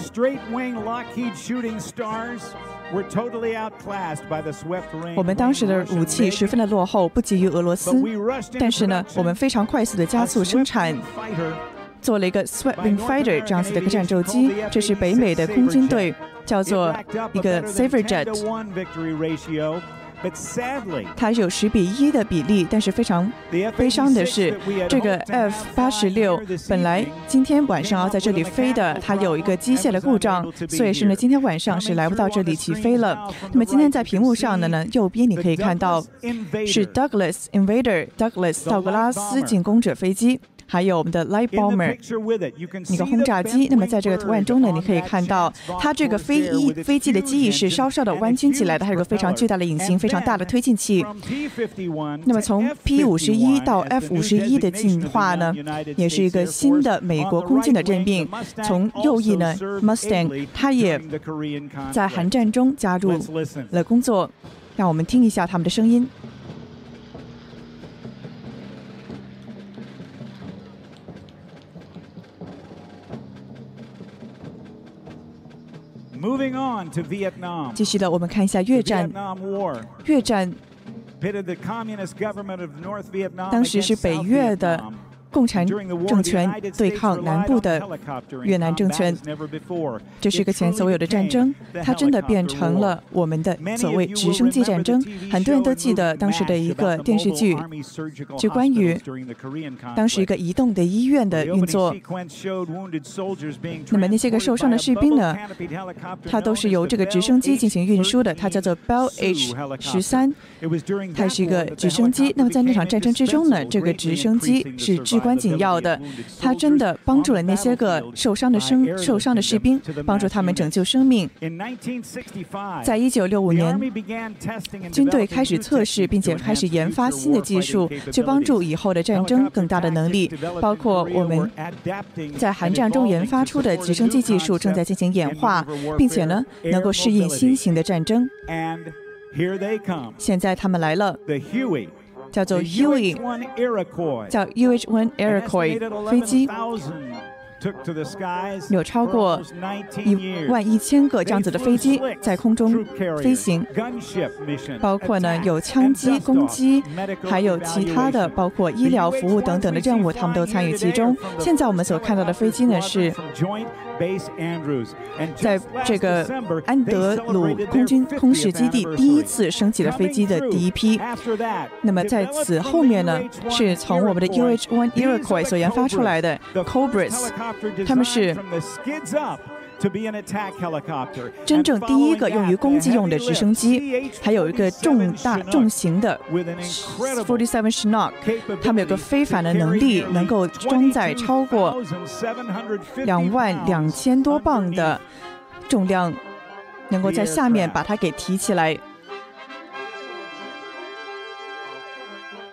我们当时的武器十分的落后，不及于俄罗斯。但是呢，我们非常快速的加速生产，做了一个 Swept Wing Fighter 这样子的一个战斗机。这是北美的空军队，叫做一个 Saver Jet。它有十比一的比例，但是非常悲伤的是，这个 F 八十六本来今天晚上要在这里飞的，它有一个机械的故障，所以是呢今天晚上是来不到这里起飞了。那么今天在屏幕上的呢，右边你可以看到是 Douglas Invader Douglas 道格拉斯进攻者飞机。还有我们的 Light Bomber 那个轰炸机。那么在这个图案中呢，你可以看到它这个飞翼飞机的机翼是稍稍的弯曲起来的，还有个非常巨大的引擎，非常大的推进器。那么从 P 五十一到 F 五十一的进化呢，也是一个新的美国空军的任命。从右翼呢，Mustang 它也在韩战中加入了工作。让我们听一下他们的声音。继续的，我们看一下越战。越战当时是北越的。共产政权对抗南部的越南政权，这是一个前所未有的战争。它真的变成了我们的所谓直升机战争。很多人都记得当时的一个电视剧，就关于当时一个移动的医院的运作。那么那些个受伤的士兵呢？它都是由这个直升机进行运输的。它叫做 Bell H 十三，它是一个直升机。那么在那场战争之中呢，这个直升机是至关紧要的，他真的帮助了那些个受伤的生受伤的士兵，帮助他们拯救生命。在一九六五年，军队开始测试并且开始研发新的技术，去帮助以后的战争更大的能力。包括我们在韩战中研发出的直升机技术正在进行演化，并且呢能够适应新型的战争。现在他们来了。叫做 Huey，叫 UH-1 Iroquois 飞机， 有超过一万一千个这样子的飞机在空中飞行，包括呢有枪击攻击，还有其他的包括医疗服务等等的任务，他们都参与其中。现在我们所看到的飞机呢是。在这个安德鲁空军空势基地第一次升起了飞机的第一批。那么在此后面呢，是从我们的 UH-1 Iroquois 所研发出来的 Cobras，他们是。真正第一个用于攻击用的直升机，还有一个重大重型的 Forty Seven Chinook，他们有个非凡的能力，能够装载超过两万两千多磅的重量，能够在下面把它给提起来。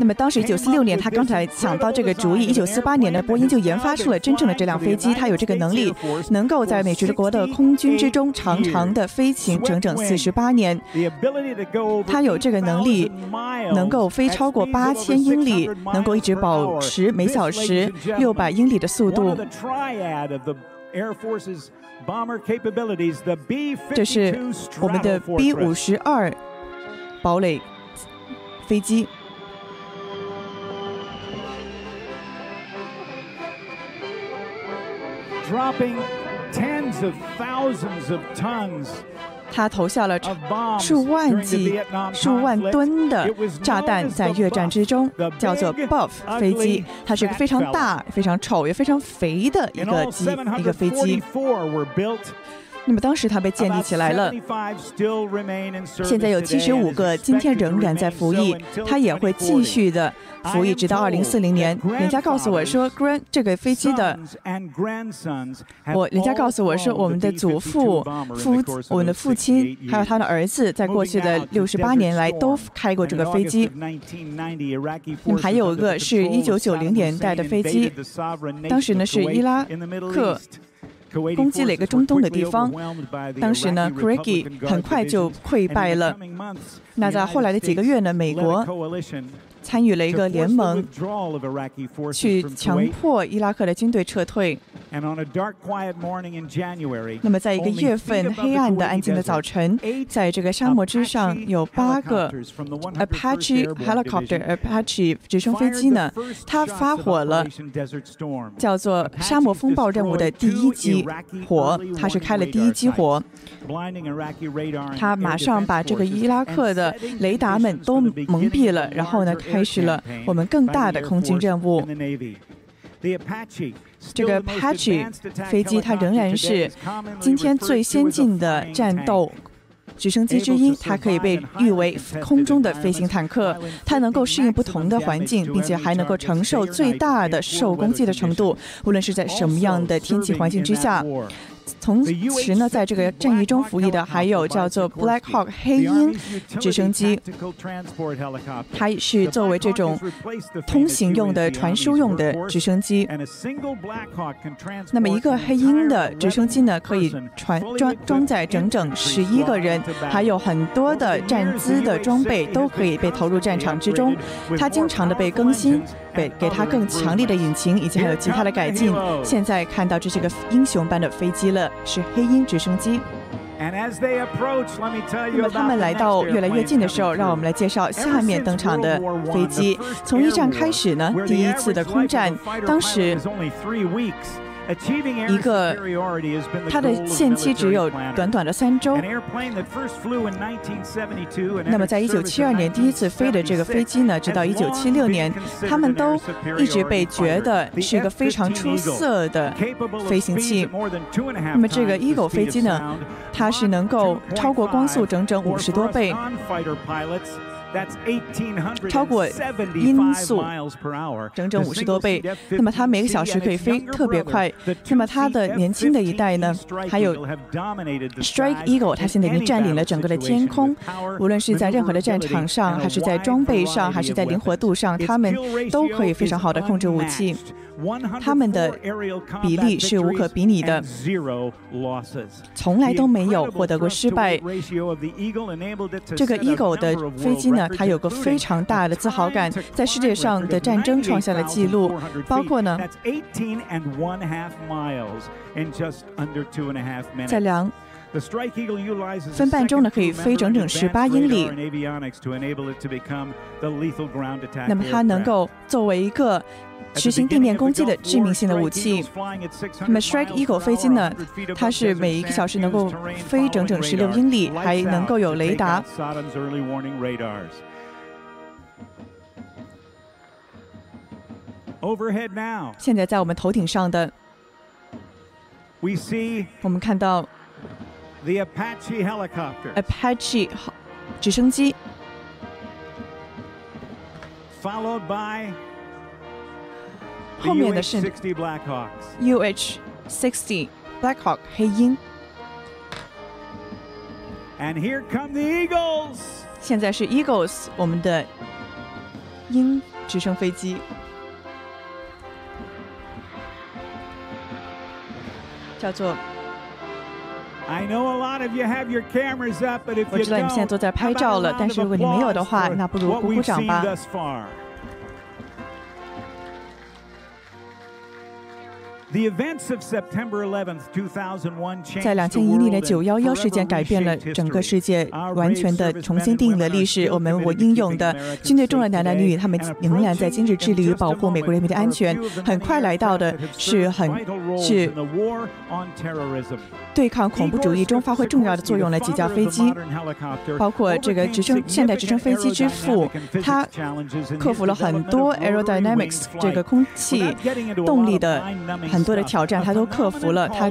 那么当时一九四六年，他刚才想到这个主意。一九四八年呢，波音就研发出了真正的这辆飞机，它有这个能力，能够在美国的空军之中长长的飞行整整四十八年。它有这个能力，能够飞超过八千英里，能够一直保持每小时六百英里的速度。这是我们的 B 五十二堡垒飞机。他投下了数万级、数万吨的炸弹在越战之中，叫做 Buff 飞机。它是一个非常大、非常丑也非常肥的一个机，一个飞机。那么当时它被建立起来了。现在有七十五个，今天仍然在服役，它也会继续的服役直到二零四零年。人家告诉我说，Grand 这个飞机的，我人家告诉我说，我们的祖父、父、我们的父亲还有他的儿子，在过去的六十八年来都开过这个飞机。那么还有一个是一九九零年代的飞机，当时呢是伊拉克。攻击了一个中东的地方，当时呢 k r i 很快就溃败了。那在后来的几个月呢，美国。参与了一个联盟，去强迫伊拉克的军队撤退。那么，在一个月份黑暗的安静的早晨，在这个沙漠之上，有八个 Apache helicopter Apache 直升飞机呢，它发火了，叫做沙漠风暴任务的第一击火，它是开了第一击火。它马上把这个伊拉克的雷达们都蒙蔽了，然后呢？开始了我们更大的空军任务。这个 Apache 飞机，它仍然是今天最先进的战斗直升机之一。它可以被誉为空中的飞行坦克，它能够适应不同的环境，并且还能够承受最大的受攻击的程度，无论是在什么样的天气环境之下。同时呢，在这个战役中服役的还有叫做 Black Hawk 黑鹰直升机，它是作为这种通行用的、传输用的直升机。那么一个黑鹰的直升机呢，可以传装装载整整十一个人，还有很多的站姿的装备都可以被投入战场之中。它经常的被更新，给给它更强力的引擎，以及还有其他的改进。现在看到这是个英雄般的飞机了。是黑鹰直升机。那么他们来到越来越近的时候，让我们来介绍下面登场的飞机。从一战开始呢，第一次的空战，当时。一个，它的限期只有短短的三周。那么，在一九七二年第一次飞的这个飞机呢，直到一九七六年，他们都一直被觉得是一个非常出色的飞行器。那么，这个 Eagle 飞机呢，它是能够超过光速整整五十多倍。超过音速整整五十多倍，那么它每个小时可以飞特别快。那么它的年轻的一代呢，还有 Strike Eagle，它现在已经占领了整个的天空。无论是在任何的战场上，还是在装备上，还是在灵活度上，他们都可以非常好的控制武器。他们的比例是无可比拟的，从来都没有获得过失败。这个 Eagle 的飞机呢，它有个非常大的自豪感，在世界上的战争创下了记录，包括呢，在两分半钟呢，可以飞整整十八英里。那么它能够作为一个。实行地面攻击的致命性的武器。那么，Strike Eagle 飞机呢？它是每一个小时能够飞整整十六英里，还能够有雷达。现在在我们头顶上的，我们看到 Apache 直升机。后面的是 UH-60 Blackhawk 黑鹰。And here come the Eagles。现在是 Eagles 我们的鹰直升飞机，叫做。I know a lot of you have your cameras up, but if you 我知道你们现在都在拍照了，但是如果你没有的话，那不如鼓鼓掌吧。在两千一零年九幺幺事件改变了整个世界，完全的重新定义了历史。我们我英勇的军队中的男男女女，他们仍然在坚持致力于保护美国人民的安全。很快来到的是很是对抗恐怖主义中发挥重要的作用的几架飞机，包括这个直升现代直升飞机之父，他克服了很多 aerodynamics 这个空气动力的很。很多的挑战，他都克服了。他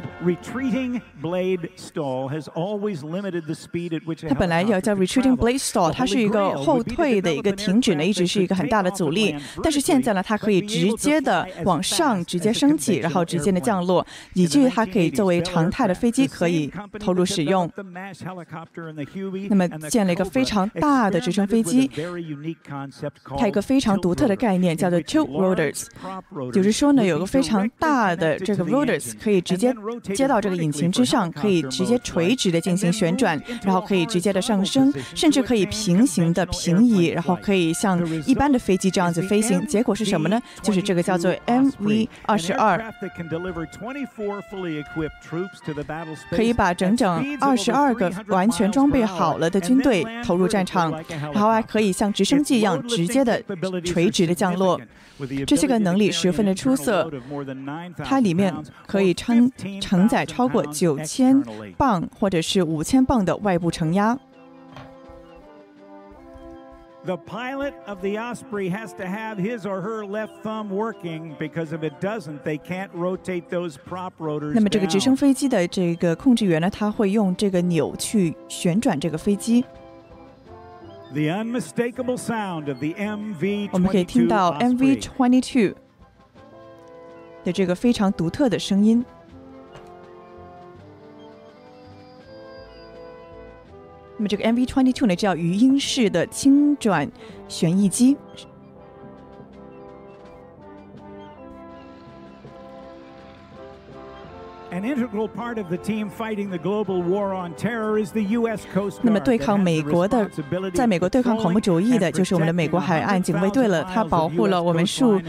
他本来要叫 retreating blade stall，它是一个后退的一个停止呢，一直是一个很大的阻力。但是现在呢，它可以直接的往上直接升起，然后直接的降落，以至于它可以作为常态的飞机可以投入使用。那么建了一个非常大的直升飞机，它一个非常独特的概念叫做 two rotors，就是说呢，有个非常大的这个 rotors 可以直接接到这个引擎之上，可以直接垂直的进行旋转，然后可以直接的上升，甚至可以平行的平移，然后可以像一般的飞机这样子飞行。结果是什么呢？就是这个叫做 MV 二十二，可以把整整二十二个完全装备好了的军队投入战场，然后还可以像直升机一样直接的垂直的降落。这些个能力十分的出色，它里面可以承承载超过九千磅或者是五千磅的外部承压。The pilot of the Osprey has to have his or her left thumb working because if it doesn't, they can't rotate those prop rotors. 那么这个直升飞机的这个控制员呢，他会用这个钮去旋转这个飞机。The unmistakable sound of the MV. 我们可以听到 MV22 的这个非常独特的声音。那么这个 MV22 呢，叫余音式的轻转旋翼机。那么对抗美国的，在美国对抗恐怖主义的，就是我们的美国海岸警卫队了。它保护了我们数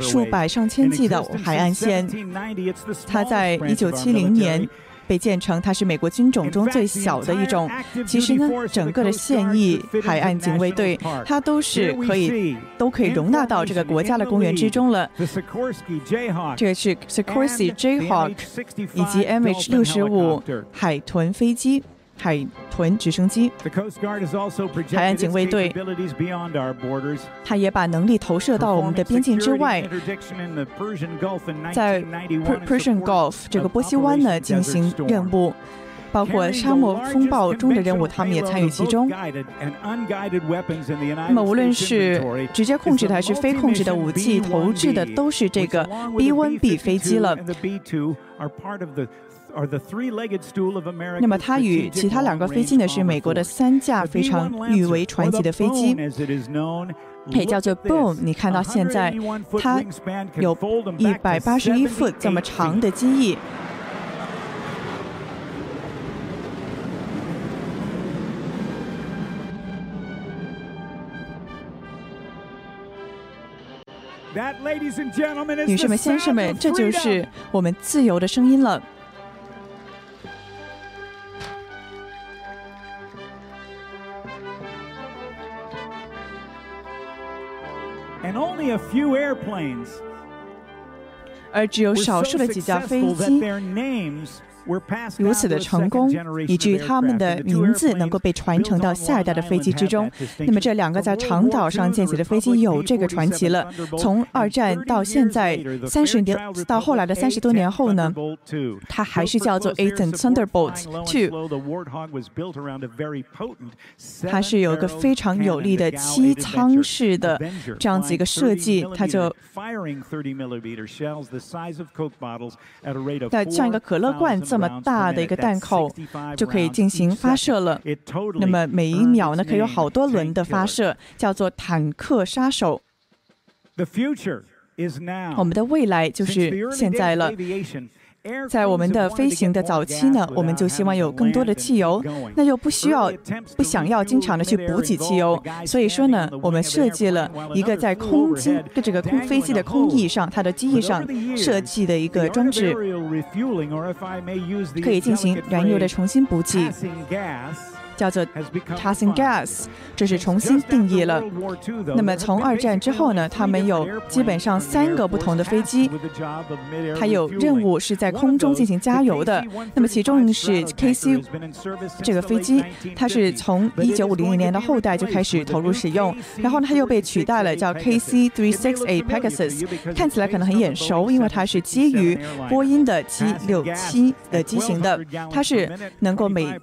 数百上千计的海岸线。它在一九七零年。被建成，它是美国军种中最小的一种。其实呢，整个的现役海岸警卫队，它都是可以都可以容纳到这个国家的公园之中了。这个是 Sikorsky Jayhawk 以及 MH 六十五海豚飞机。海豚直升机，海岸警卫队，他也把能力投射到我们的边境之外，在 Persian Gulf 这个波西湾呢进行任务，包括沙漠风暴中的任务，他们也参与其中。那么，无论是直接控制的还是非控制的武器投掷的，都是这个 B1B 飞机了。那么，它与其他两个飞机呢，是美国的三架非常誉为传奇的飞机，也叫做 Boom。你看到现在，它有一百八十一 foot 这么长的机翼。女士们、先生们，这就是我们自由的声音了。而只有少数的几架飞机。如此的成功，以至于他们的名字能够被传承到下一代的飞机之中。那么这两个在长岛上建起的飞机有这个传奇了。从二战到现在三十年，到后来的三十多年后呢，它还是叫做 Aten Thunderbolt Two。它是有一个非常有力的七舱式的这样子一个设计，它就在像一个可乐罐。这么大的一个弹口就可以进行发射了。那么每一秒呢，可以有好多轮的发射，叫做坦克杀手。我们的未来就是现在了。在我们的飞行的早期呢，我们就希望有更多的汽油，那就不需要、不想要经常的去补给汽油。所以说呢，我们设计了一个在空机的这个空飞机的空翼上，它的机翼上设计的一个装置，可以进行燃油的重新补给。叫做 Tossing Gas，这是重新定义了。那么从二战之后呢，他们有基本上三个不同的飞机，它有任务是在空中进行加油的。那么其中是 KC 这个飞机，它是从一九五零年的后代就开始投入使用，然后呢，它又被取代了，叫 KC three six eight Pegasus，看起来可能很眼熟，因为它是基于波音的七六七的机型的，它是能够每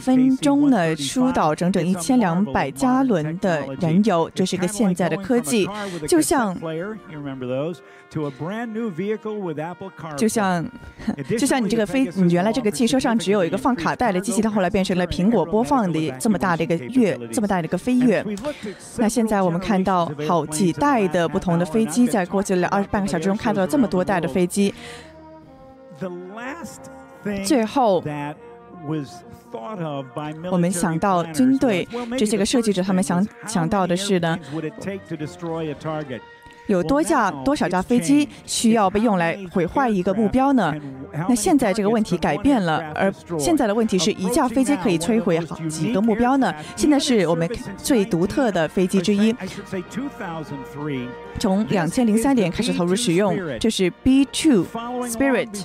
分钟呢疏导整整一千两百加仑的燃油，这是一个现在的科技，就像。就像，就像你这个飞，你原来这个汽车上只有一个放卡带的机器，它后来变成了苹果播放的这么大的一个跃，这么大的一个飞跃。那现在我们看到好几代的不同的飞机，在过去的二十半个小时中看到了这么多代的飞机。最后，我们想到军队这些个设计者，他们想想到的是呢。有多架多少架飞机需要被用来毁坏一个目标呢？那现在这个问题改变了，而现在的问题是一架飞机可以摧毁好几个目标呢？现在是我们最独特的飞机之一。从两千零三年开始投入使用，这是 B2 Spirit，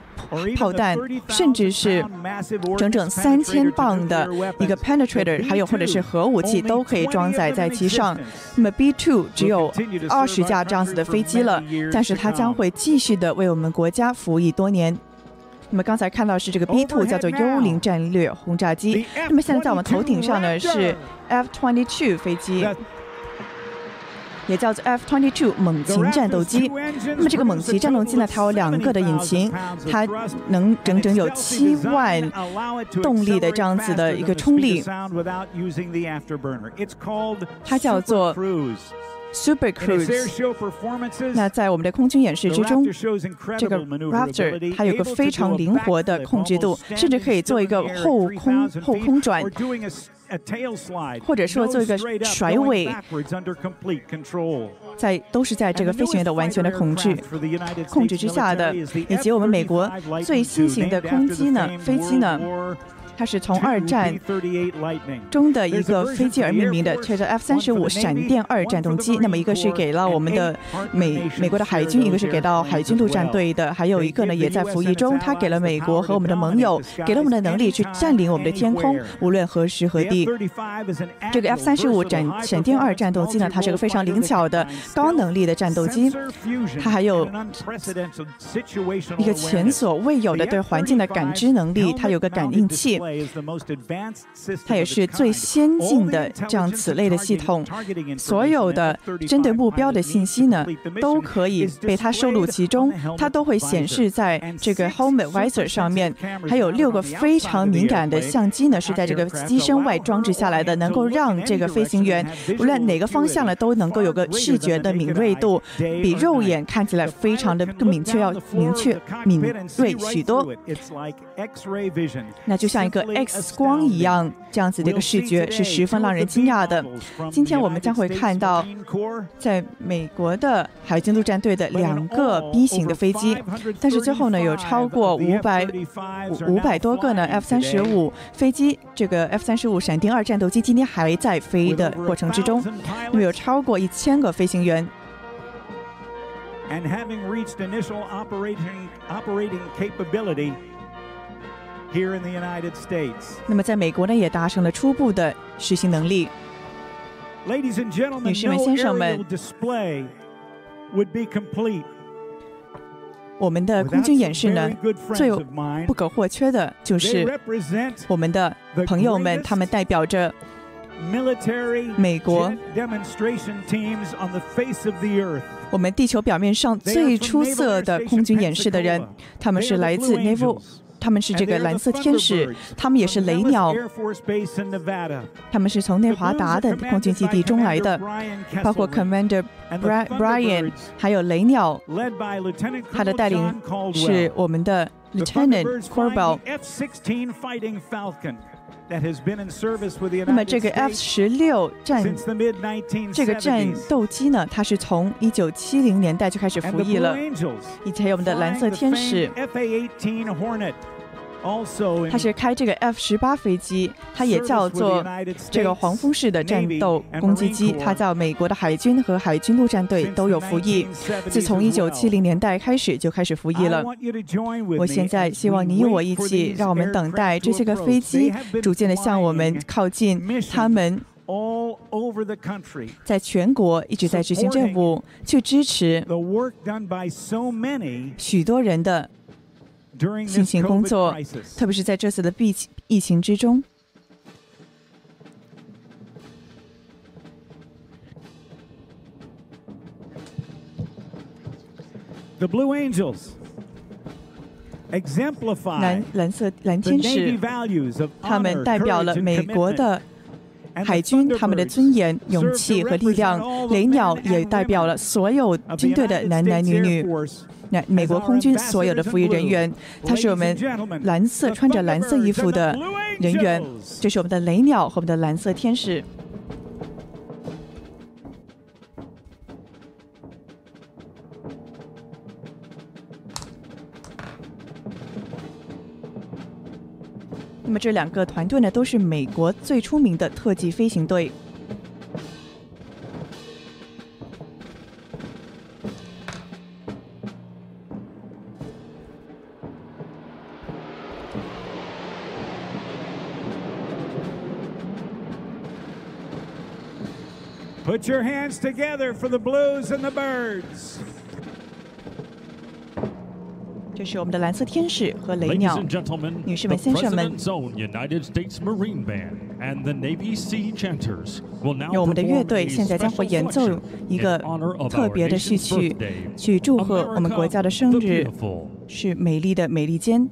炮弹，甚至是整整三千磅的一个 penetrator，还有或者是核武器都可以装载在其上。那么 B2 只有二十架这样子的飞机了，但是它将会继续的为我们国家服役多年。那么刚才看到是这个 B2 叫做幽灵战略轰炸机。那么现在在我们头顶上呢是 F22 飞机。也叫做 F-22 猛禽战斗机。那么这个猛禽战斗机呢，它有两个的引擎，它能整整有七万动力的这样子的一个冲力。它叫做 Super Cruise。那在我们的空军演示之中，这个 Raptor 它有个非常灵活的控制度，甚至可以做一个后空后空转。或者说做一个甩尾，在都是在这个飞行员的完全的控制控制之下的，以及我们美国最新型的空机呢，飞机呢。它是从二战中的一个飞机而命名的，叫做 F 三十五闪电二战斗机。那么一个是给了我们的美美国的海军，一个是给到海军陆战队的，还有一个呢也在服役中。它给了美国和我们的盟友，给了我们的能力去占领我们的天空，无论何时何地。这个 F 三十五闪闪电二战斗机呢，它是个非常灵巧的高能力的战斗机，它还有一个前所未有的对环境的感知能力，它有个感应器。它也是最先进的这样此类的系统，所有的针对目标的信息呢，都可以被它收录其中，它都会显示在这个 Home Advisor 上面。还有六个非常敏感的相机呢，是在这个机身外装置下来的，能够让这个飞行员无论哪个方向呢，都能够有个视觉的敏锐度，比肉眼看起来非常的更明确，要明确敏锐许多。那就像一个。X 光一样，这样子的一个视觉是十分让人惊讶的。今天我们将会看到，在美国的海军陆战队的两个 B 型的飞机，但是最后呢，有超过五百五五百多个呢 F 三十五飞机，这个 F 三十五闪电二战斗机今天还在飞的过程之中，那么有超过一千个飞行员。And having reached initial operating operating capability. Here in the United States. 那么在美国呢，也达成了初步的实行能力。Ladies and gentlemen, 女士们、先生们，display would be complete. 我们的空军演示呢，最不可或缺的就是我们的朋友们，他们代表着美国我们地球表面上最出色的空军演示的人，他们是来自 Naval。他们是这个蓝色天使，他们也是雷鸟。他们是从内华达的空军基地中来的，包括 Commander Brian，还有雷鸟，他的带领是我们的 Lieutenant Corbell。那么这个 F 十六战这个战斗机呢，它是从一九七零年代就开始服役了。以前有我们的蓝色天使。它是开这个 F 十八飞机，它也叫做这个黄蜂式的战斗攻击机。它在美国的海军和海军陆战队都有服役，自从一九七零年代开始就开始服役了。我现在希望你与我一起，让我们等待这些个飞机逐渐的向我们靠近，他们在全国一直在执行任务，去支持许多人的。辛勤工作，特别是在这次的疫疫情之中。The Blue Angels exemplify 蓝蓝色蓝天使，他们代表了美国的海军，他们的尊严、勇气和力量。雷鸟也代表了所有军队的男男女女。那美国空军所有的服役人员，他是我们蓝色穿着蓝色衣服的人员，这是我们的雷鸟和我们的蓝色天使。那么这两个团队呢，都是美国最出名的特技飞行队。Put your hands together for the Blues and the Birds. 这是我们的蓝色天使和雷鸟，女士们、先生们。有我们的乐队现在将会演奏一个特别的序曲，去祝贺我们国家的生日，是美丽的美利坚。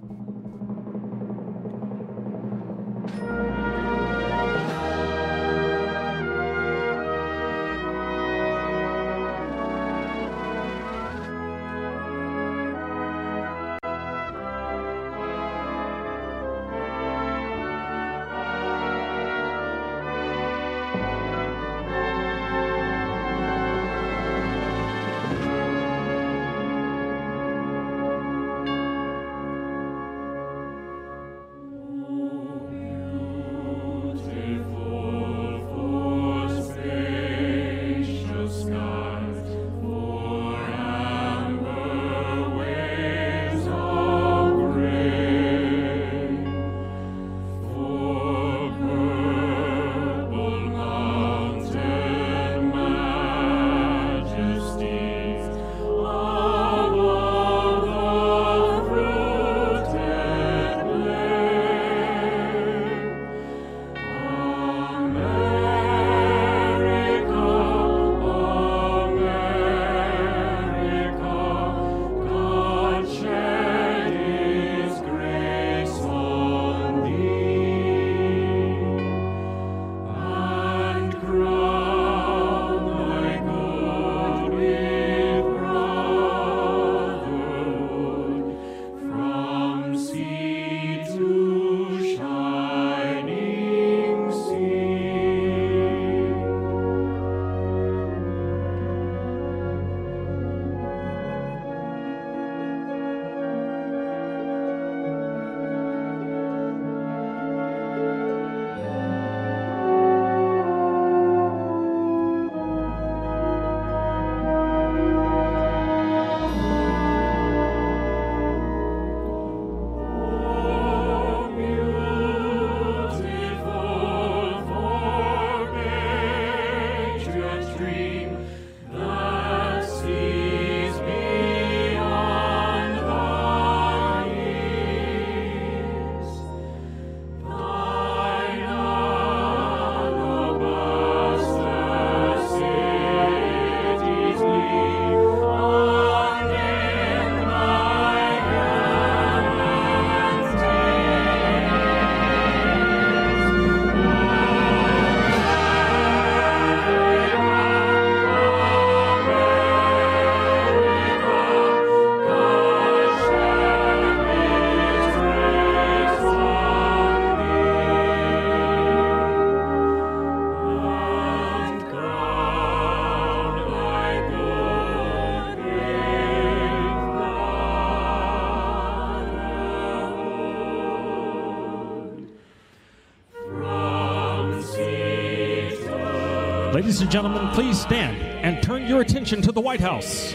Ladies and gentlemen, please stand and turn your attention to the White House.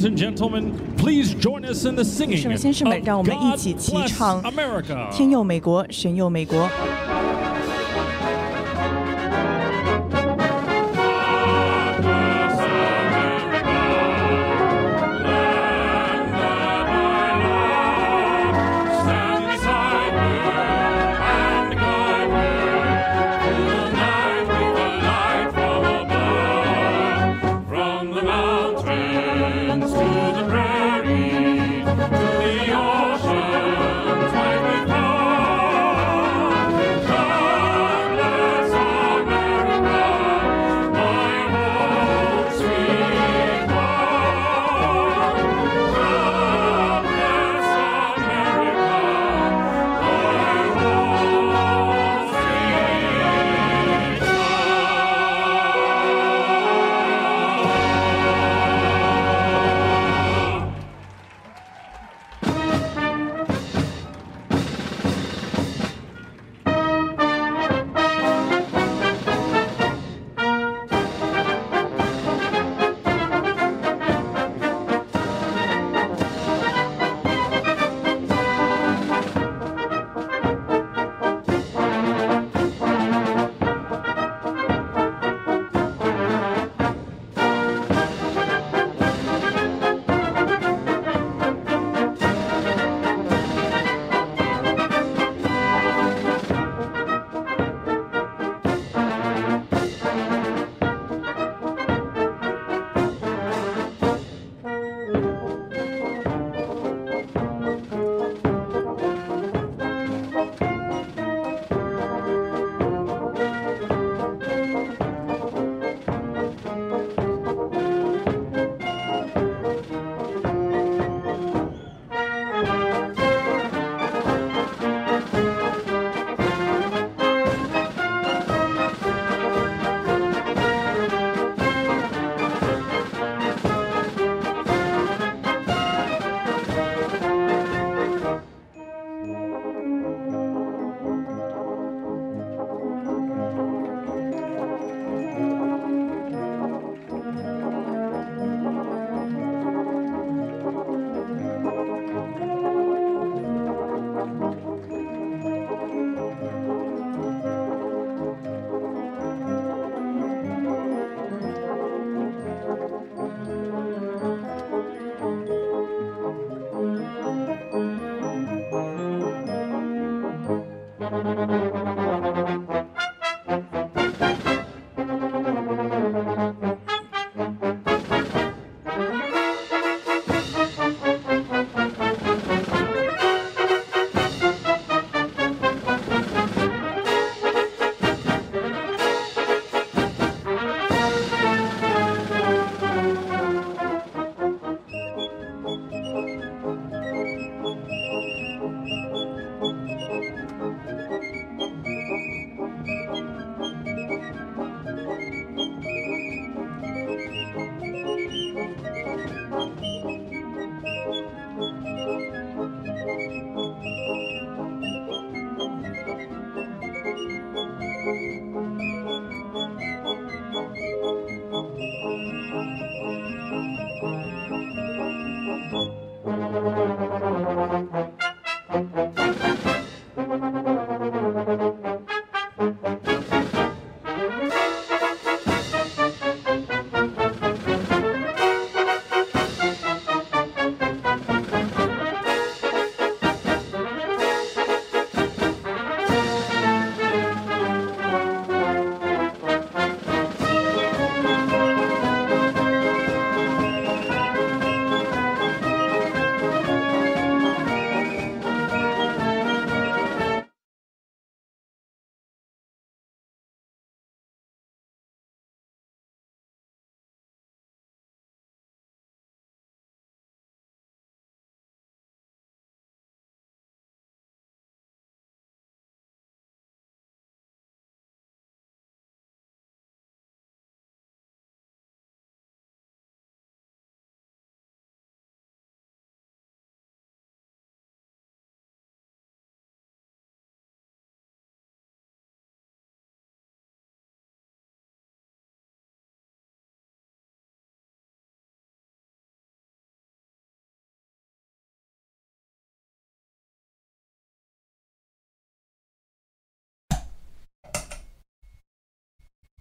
Ladies and gentlemen, please join us in the singing 女士们、先生们，让我们一起齐唱《天佑美国，神佑美国》。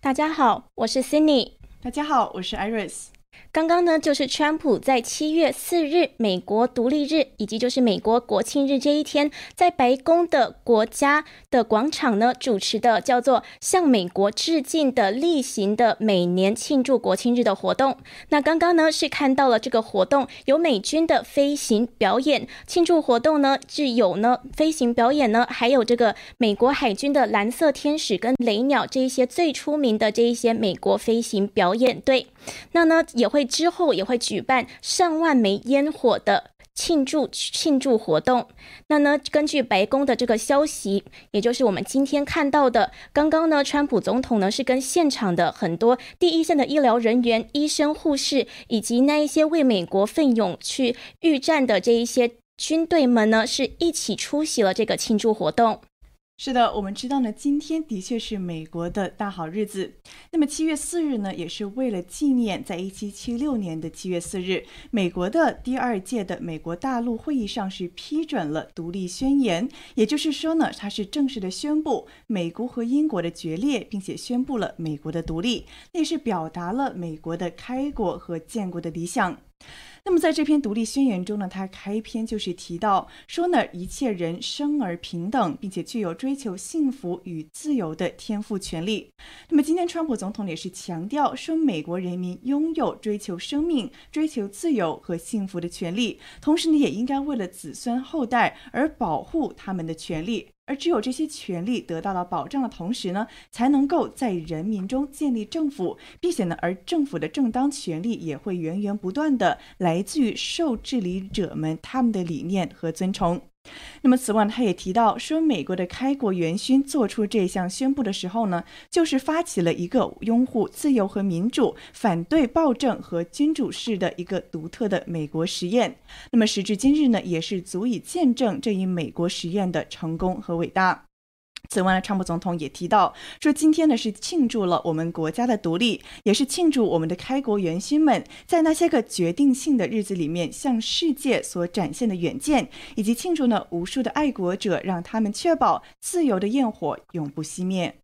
大家好，我是 Cindy。大家好，我是 Iris。刚刚呢，就是川普在七月四日美国独立日，以及就是美国国庆日这一天，在白宫的国家的广场呢主持的叫做“向美国致敬”的例行的每年庆祝国庆日的活动。那刚刚呢是看到了这个活动有美军的飞行表演，庆祝活动呢是有呢飞行表演呢，还有这个美国海军的蓝色天使跟雷鸟这一些最出名的这一些美国飞行表演队。那呢也会。之后也会举办上万枚烟火的庆祝庆祝活动。那呢，根据白宫的这个消息，也就是我们今天看到的，刚刚呢，川普总统呢是跟现场的很多第一线的医疗人员、医生、护士，以及那一些为美国奋勇去御战的这一些军队们呢，是一起出席了这个庆祝活动。是的，我们知道呢，今天的确是美国的大好日子。那么七月四日呢，也是为了纪念，在一七七六年的七月四日，美国的第二届的美国大陆会议上是批准了独立宣言，也就是说呢，它是正式的宣布美国和英国的决裂，并且宣布了美国的独立，那也是表达了美国的开国和建国的理想。那么在这篇独立宣言中呢，他开篇就是提到说呢，一切人生而平等，并且具有追求幸福与自由的天赋权利。那么今天川普总统也是强调说，美国人民拥有追求生命、追求自由和幸福的权利，同时呢，也应该为了子孙后代而保护他们的权利。而只有这些权利得到了保障的同时呢，才能够在人民中建立政府，并且呢，而政府的正当权利也会源源不断的来自于受治理者们他们的理念和尊崇。那么，此外，他也提到说，美国的开国元勋做出这项宣布的时候呢，就是发起了一个拥护自由和民主、反对暴政和君主制的一个独特的美国实验。那么，时至今日呢，也是足以见证这一美国实验的成功和伟大。此外呢，川普总统也提到说，今天呢是庆祝了我们国家的独立，也是庆祝我们的开国元勋们在那些个决定性的日子里面向世界所展现的远见，以及庆祝呢无数的爱国者让他们确保自由的焰火永不熄灭。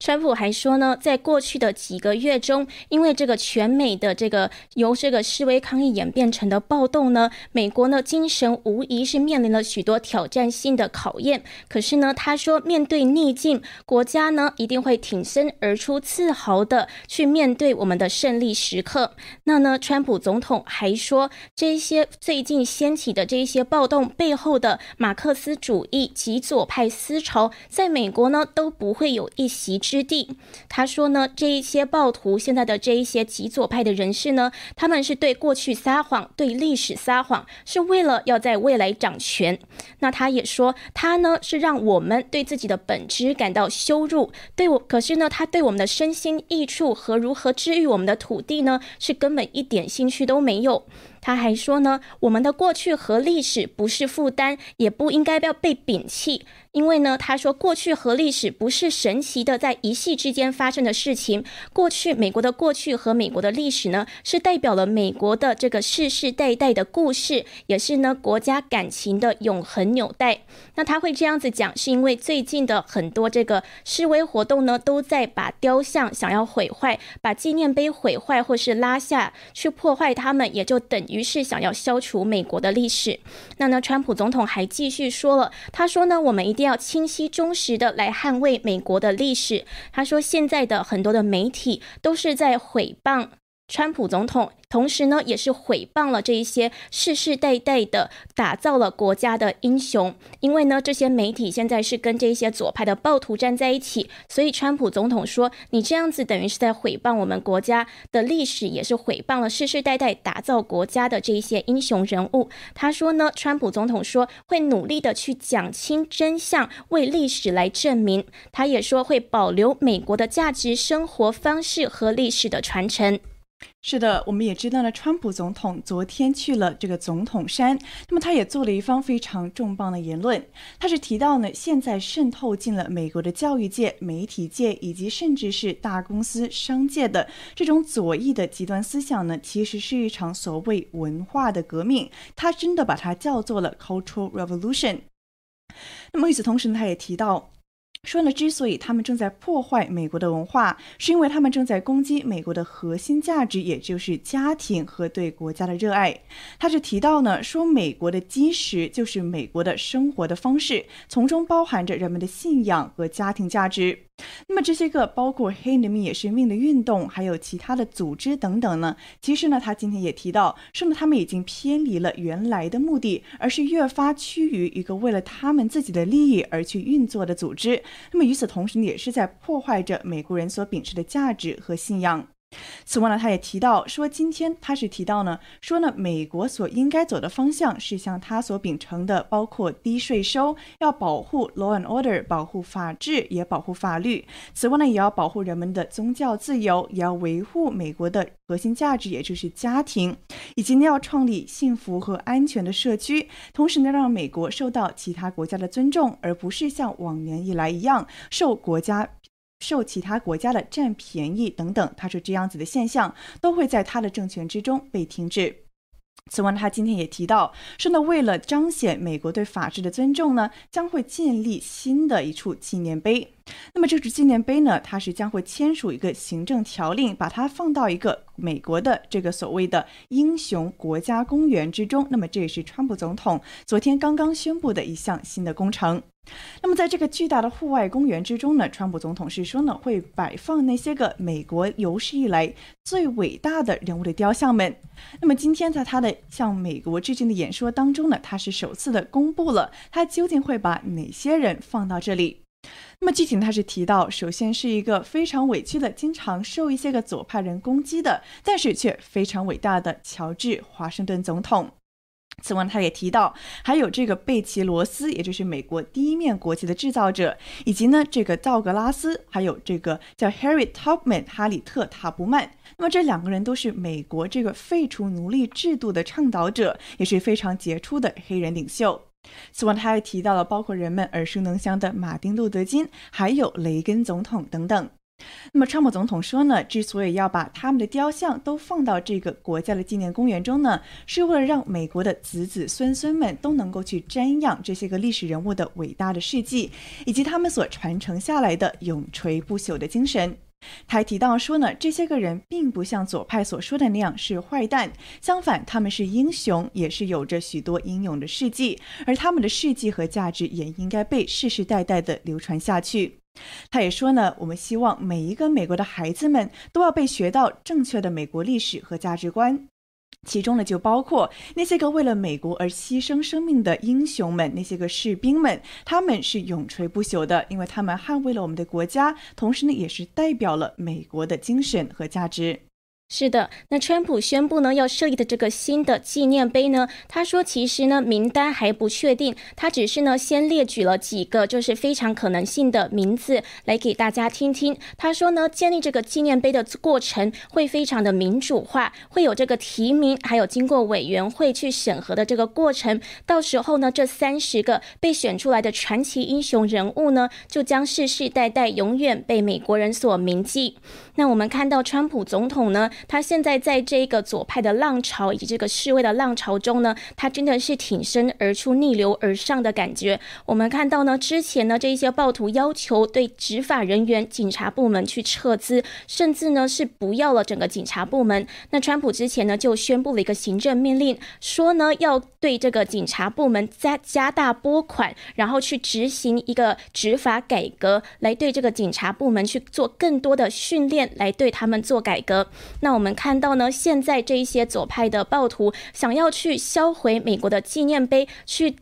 川普还说呢，在过去的几个月中，因为这个全美的这个由这个示威抗议演变成的暴动呢，美国呢精神无疑是面临了许多挑战性的考验。可是呢，他说面对逆境，国家呢一定会挺身而出，自豪的去面对我们的胜利时刻。那呢，川普总统还说，这些最近掀起的这一些暴动背后的马克思主义极左派思潮，在美国呢都不会有一席之。地，他说呢，这一些暴徒现在的这一些极左派的人士呢，他们是对过去撒谎，对历史撒谎，是为了要在未来掌权。那他也说，他呢是让我们对自己的本质感到羞辱，对我，可是呢，他对我们的身心益处和如何治愈我们的土地呢，是根本一点兴趣都没有。他还说呢，我们的过去和历史不是负担，也不应该要被摒弃。因为呢，他说过去和历史不是神奇的，在一夕之间发生的事情。过去美国的过去和美国的历史呢，是代表了美国的这个世世代代的故事，也是呢国家感情的永恒纽带。那他会这样子讲，是因为最近的很多这个示威活动呢，都在把雕像想要毁坏，把纪念碑毁坏或是拉下去破坏它们，也就等于是想要消除美国的历史。那呢，川普总统还继续说了，他说呢，我们一定要清晰忠实的来捍卫美国的历史。他说，现在的很多的媒体都是在毁谤川普总统。同时呢，也是毁谤了这一些世世代代的打造了国家的英雄。因为呢，这些媒体现在是跟这些左派的暴徒站在一起，所以川普总统说：“你这样子等于是在毁谤我们国家的历史，也是毁谤了世世代代打造国家的这一些英雄人物。”他说呢，川普总统说会努力的去讲清真相，为历史来证明。他也说会保留美国的价值、生活方式和历史的传承。是的，我们也知道了，川普总统昨天去了这个总统山，那么他也做了一番非常重磅的言论。他是提到呢，现在渗透进了美国的教育界、媒体界以及甚至是大公司、商界的这种左翼的极端思想呢，其实是一场所谓文化的革命。他真的把它叫做了 cultural revolution。那么与此同时呢，他也提到。说呢，之所以他们正在破坏美国的文化，是因为他们正在攻击美国的核心价值，也就是家庭和对国家的热爱。他是提到呢，说美国的基石就是美国的生活的方式，从中包含着人们的信仰和家庭价值。那么这些个包括黑人民也是命的运动，还有其他的组织等等呢？其实呢，他今天也提到，说呢他们已经偏离了原来的目的，而是越发趋于一个为了他们自己的利益而去运作的组织。那么与此同时呢，也是在破坏着美国人所秉持的价值和信仰。此外呢，他也提到说，今天他是提到呢，说呢，美国所应该走的方向是像他所秉承的，包括低税收，要保护 law and order，保护法治，也保护法律。此外呢，也要保护人们的宗教自由，也要维护美国的核心价值，也就是家庭，以及呢，要创立幸福和安全的社区，同时呢，让美国受到其他国家的尊重，而不是像往年以来一样受国家。受其他国家的占便宜等等，他说这样子的现象都会在他的政权之中被停止。此外，他今天也提到说呢，为了彰显美国对法治的尊重呢，将会建立新的一处纪念碑。那么这处纪念碑呢，它是将会签署一个行政条令，把它放到一个美国的这个所谓的英雄国家公园之中。那么这也是川普总统昨天刚刚宣布的一项新的工程。那么，在这个巨大的户外公园之中呢，川普总统是说呢，会摆放那些个美国有史以来最伟大的人物的雕像们。那么，今天在他的向美国致敬的演说当中呢，他是首次的公布了他究竟会把哪些人放到这里。那么具体他是提到，首先是一个非常委屈的，经常受一些个左派人攻击的，但是却非常伟大的乔治华盛顿总统。此外，他也提到，还有这个贝奇罗斯，也就是美国第一面国旗的制造者，以及呢这个道格拉斯，还有这个叫 Harry Tubman 哈里特塔布曼。那么这两个人都是美国这个废除奴隶制度的倡导者，也是非常杰出的黑人领袖。此外，他还提到了包括人们耳熟能详的马丁路德金，还有雷根总统等等。那么，川普总统说呢，之所以要把他们的雕像都放到这个国家的纪念公园中呢，是为了让美国的子子孙孙们都能够去瞻仰这些个历史人物的伟大的事迹，以及他们所传承下来的永垂不朽的精神。他还提到说呢，这些个人并不像左派所说的那样是坏蛋，相反，他们是英雄，也是有着许多英勇的事迹，而他们的事迹和价值也应该被世世代代的流传下去。他也说呢，我们希望每一个美国的孩子们都要被学到正确的美国历史和价值观，其中呢就包括那些个为了美国而牺牲生命的英雄们，那些个士兵们，他们是永垂不朽的，因为他们捍卫了我们的国家，同时呢也是代表了美国的精神和价值。是的，那川普宣布呢要设立的这个新的纪念碑呢，他说其实呢名单还不确定，他只是呢先列举了几个就是非常可能性的名字来给大家听听。他说呢建立这个纪念碑的过程会非常的民主化，会有这个提名，还有经过委员会去审核的这个过程。到时候呢这三十个被选出来的传奇英雄人物呢，就将世世代代永远被美国人所铭记。那我们看到川普总统呢？他现在在这个左派的浪潮以及这个示威的浪潮中呢，他真的是挺身而出、逆流而上的感觉。我们看到呢，之前呢，这一些暴徒要求对执法人员、警察部门去撤资，甚至呢是不要了整个警察部门。那川普之前呢就宣布了一个行政命令，说呢要对这个警察部门加加大拨款，然后去执行一个执法改革，来对这个警察部门去做更多的训练，来对他们做改革。那那我们看到呢，现在这一些左派的暴徒想要去销毁美国的纪念碑，去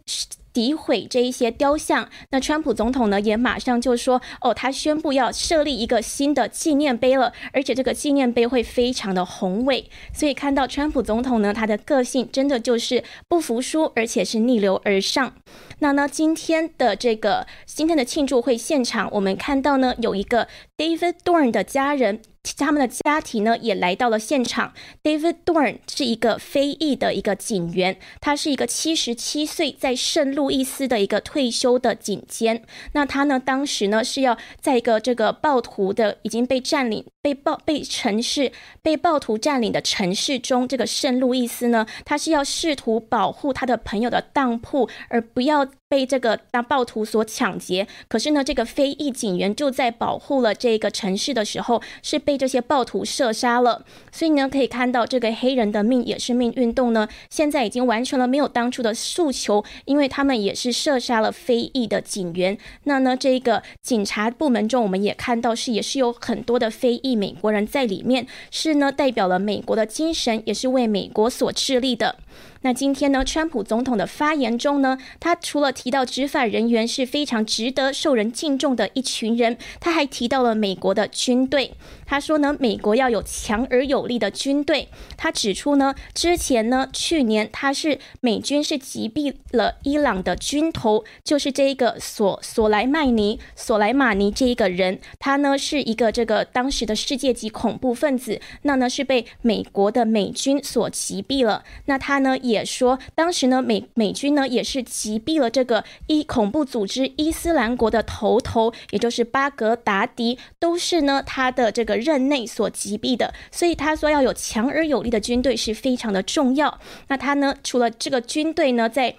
诋毁这一些雕像。那川普总统呢，也马上就说，哦，他宣布要设立一个新的纪念碑了，而且这个纪念碑会非常的宏伟。所以看到川普总统呢，他的个性真的就是不服输，而且是逆流而上。那呢，今天的这个今天的庆祝会现场，我们看到呢，有一个 David Dorn 的家人。他们的家庭呢也来到了现场。David Dorn 是一个非裔的一个警员，他是一个七十七岁在圣路易斯的一个退休的警监。那他呢当时呢是要在一个这个暴徒的已经被占领、被暴被城市被暴徒占领的城市中，这个圣路易斯呢，他是要试图保护他的朋友的当铺，而不要被这个当暴徒所抢劫，可是呢，这个非裔警员就在保护了这个城市的时候，是被这些暴徒射杀了。所以呢，可以看到这个黑人的命也是命运动呢，现在已经完成了没有当初的诉求，因为他们也是射杀了非裔的警员。那呢，这个警察部门中，我们也看到是也是有很多的非裔美国人在里面，是呢代表了美国的精神，也是为美国所致力的。那今天呢，川普总统的发言中呢，他除了提到执法人员是非常值得受人敬重的一群人，他还提到了美国的军队。他说呢，美国要有强而有力的军队。他指出呢，之前呢，去年他是美军是击毙了伊朗的军头，就是这一个索索莱曼尼索莱马尼这一个人，他呢是一个这个当时的世界级恐怖分子，那呢是被美国的美军所击毙了。那他呢？也说，当时呢，美美军呢也是击毙了这个伊恐怖组织伊斯兰国的头头，也就是巴格达迪，都是呢他的这个任内所击毙的。所以他说要有强而有力的军队是非常的重要。那他呢，除了这个军队呢，在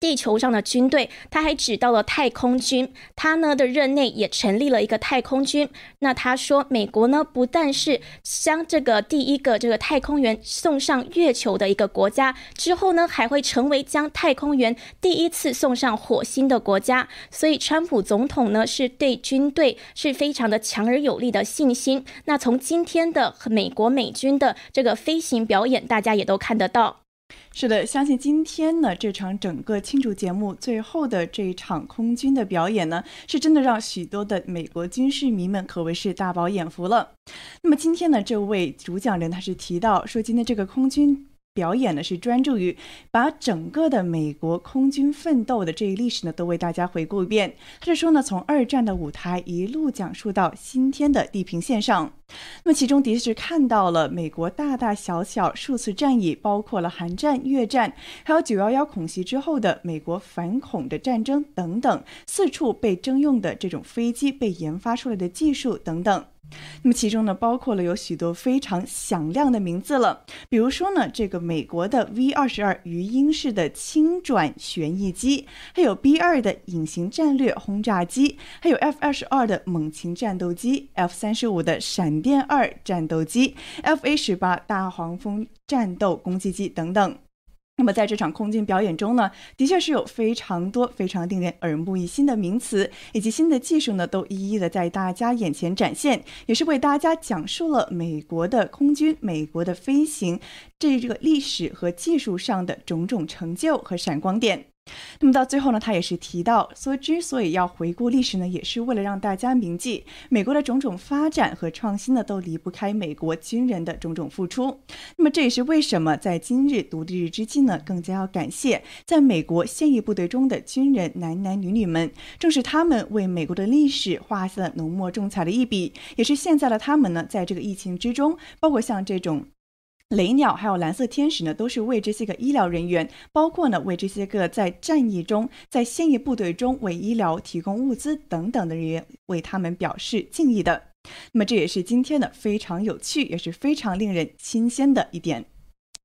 地球上的军队，他还指到了太空军，他呢的任内也成立了一个太空军。那他说，美国呢不但是将这个第一个这个太空员送上月球的一个国家，之后呢还会成为将太空员第一次送上火星的国家。所以，川普总统呢是对军队是非常的强而有力的信心。那从今天的美国美军的这个飞行表演，大家也都看得到。是的，相信今天呢这场整个庆祝节目最后的这一场空军的表演呢，是真的让许多的美国军事迷们可谓是大饱眼福了。那么今天呢，这位主讲人他是提到说，今天这个空军。表演呢是专注于把整个的美国空军奋斗的这一历史呢都为大家回顾一遍。他是说呢，从二战的舞台一路讲述到今天的地平线上。那么其中的确是看到了美国大大小小数次战役，包括了韩战、越战，还有九幺幺恐袭之后的美国反恐的战争等等，四处被征用的这种飞机被研发出来的技术等等。那么其中呢，包括了有许多非常响亮的名字了，比如说呢，这个美国的 V 二十二鱼鹰式的轻转旋翼机，还有 B 二的隐形战略轰炸机，还有 F 二十二的猛禽战斗机，F 三十五的闪电二战斗机，F A 十八大黄蜂战斗攻击机等等。那么在这场空军表演中呢，的确是有非常多非常令人耳目一新的名词以及新的技术呢，都一一的在大家眼前展现，也是为大家讲述了美国的空军、美国的飞行这这个历史和技术上的种种成就和闪光点。那么到最后呢，他也是提到说，之所以要回顾历史呢，也是为了让大家铭记美国的种种发展和创新呢，都离不开美国军人的种种付出。那么这也是为什么在今日独立日之际呢，更加要感谢在美国现役部队中的军人男男女女们，正是他们为美国的历史画下了浓墨重彩的一笔，也是现在的他们呢，在这个疫情之中，包括像这种。雷鸟还有蓝色天使呢，都是为这些个医疗人员，包括呢为这些个在战役中、在现役部队中为医疗提供物资等等的人员，为他们表示敬意的。那么这也是今天呢非常有趣，也是非常令人新鲜的一点。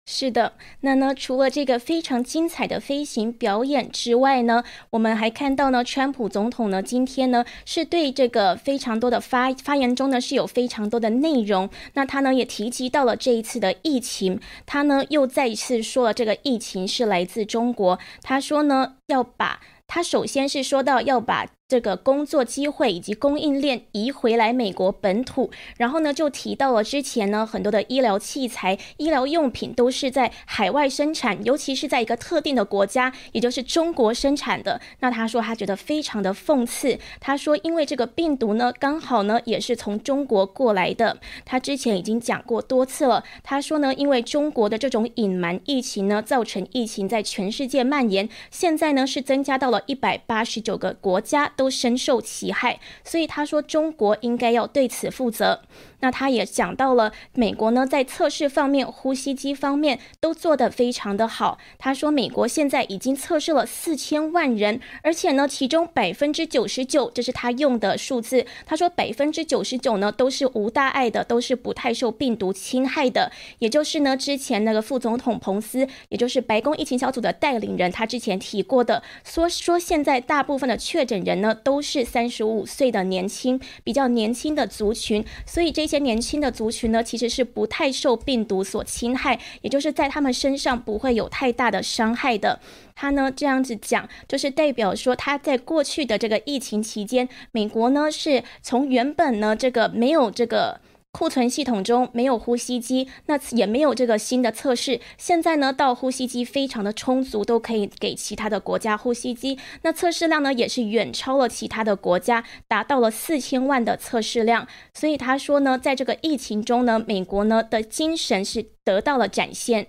是的，那呢？除了这个非常精彩的飞行表演之外呢，我们还看到呢，川普总统呢，今天呢是对这个非常多的发发言中呢是有非常多的内容。那他呢也提及到了这一次的疫情，他呢又再一次说了这个疫情是来自中国。他说呢要把，他首先是说到要把。这个工作机会以及供应链移回来美国本土，然后呢，就提到了之前呢很多的医疗器材、医疗用品都是在海外生产，尤其是在一个特定的国家，也就是中国生产的。那他说他觉得非常的讽刺。他说，因为这个病毒呢，刚好呢也是从中国过来的。他之前已经讲过多次了。他说呢，因为中国的这种隐瞒疫情呢，造成疫情在全世界蔓延，现在呢是增加到了一百八十九个国家。都深受其害。所以他说，中国应该要对此负责。那他也讲到了美国呢，在测试方面、呼吸机方面都做得非常的好。他说，美国现在已经测试了四千万人，而且呢，其中百分之九十九，这是他用的数字。他说，百分之九十九呢都是无大碍的，都是不太受病毒侵害的。也就是呢，之前那个副总统彭斯，也就是白宫疫情小组的带领人，他之前提过的，说说现在大部分的确诊人呢都是三十五岁的年轻、比较年轻的族群，所以这。一些年轻的族群呢，其实是不太受病毒所侵害，也就是在他们身上不会有太大的伤害的。他呢这样子讲，就是代表说他在过去的这个疫情期间，美国呢是从原本呢这个没有这个。库存系统中没有呼吸机，那也没有这个新的测试。现在呢，到呼吸机非常的充足，都可以给其他的国家呼吸机。那测试量呢，也是远超了其他的国家，达到了四千万的测试量。所以他说呢，在这个疫情中呢，美国呢的精神是得到了展现。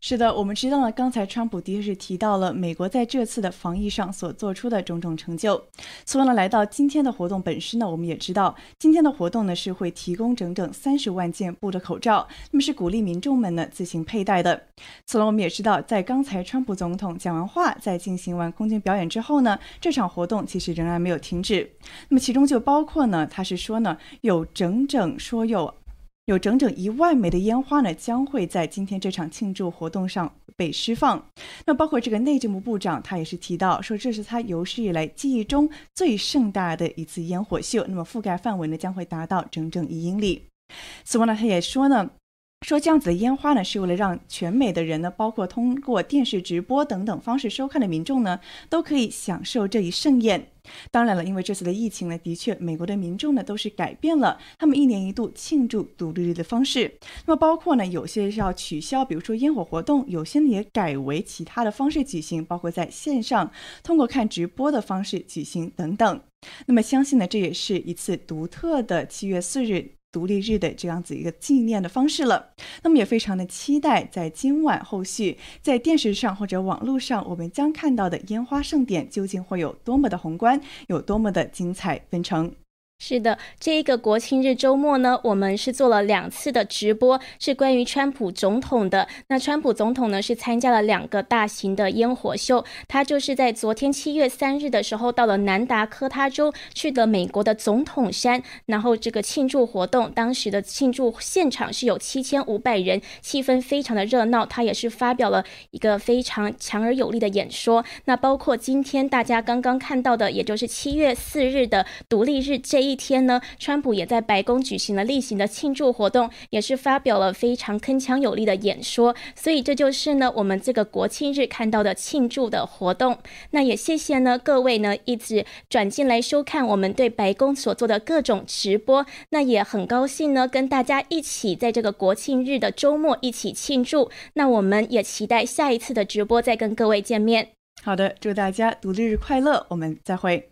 是的，我们知道呢。刚才川普的确是提到了美国在这次的防疫上所做出的种种成就。所以呢，来到今天的活动本身呢，我们也知道今天的活动呢是会提供整整三十万件布的口罩，那么是鼓励民众们呢自行佩戴的。此外，我们也知道，在刚才川普总统讲完话，在进行完空军表演之后呢，这场活动其实仍然没有停止。那么其中就包括呢，他是说呢，有整整说有。有整整一万枚的烟花呢，将会在今天这场庆祝活动上被释放。那包括这个内政部部长，他也是提到说，这是他有史以来记忆中最盛大的一次烟火秀。那么覆盖范围呢，将会达到整整一英里。此外呢，他也说呢。说这样子的烟花呢，是为了让全美的人呢，包括通过电视直播等等方式收看的民众呢，都可以享受这一盛宴。当然了，因为这次的疫情呢，的确美国的民众呢都是改变了他们一年一度庆祝独立日的方式。那么包括呢，有些是要取消，比如说烟火活动，有些呢也改为其他的方式举行，包括在线上通过看直播的方式举行等等。那么相信呢，这也是一次独特的七月四日。独立日的这样子一个纪念的方式了，那么也非常的期待，在今晚后续在电视上或者网络上，我们将看到的烟花盛典究竟会有多么的宏观，有多么的精彩纷呈。是的，这一个国庆日周末呢，我们是做了两次的直播，是关于川普总统的。那川普总统呢是参加了两个大型的烟火秀，他就是在昨天七月三日的时候到了南达科他州，去的美国的总统山，然后这个庆祝活动，当时的庆祝现场是有七千五百人，气氛非常的热闹。他也是发表了一个非常强而有力的演说。那包括今天大家刚刚看到的，也就是七月四日的独立日这。一天呢，川普也在白宫举行了例行的庆祝活动，也是发表了非常铿锵有力的演说。所以这就是呢，我们这个国庆日看到的庆祝的活动。那也谢谢呢各位呢一直转进来收看我们对白宫所做的各种直播。那也很高兴呢跟大家一起在这个国庆日的周末一起庆祝。那我们也期待下一次的直播再跟各位见面。好的，祝大家独立日快乐，我们再会。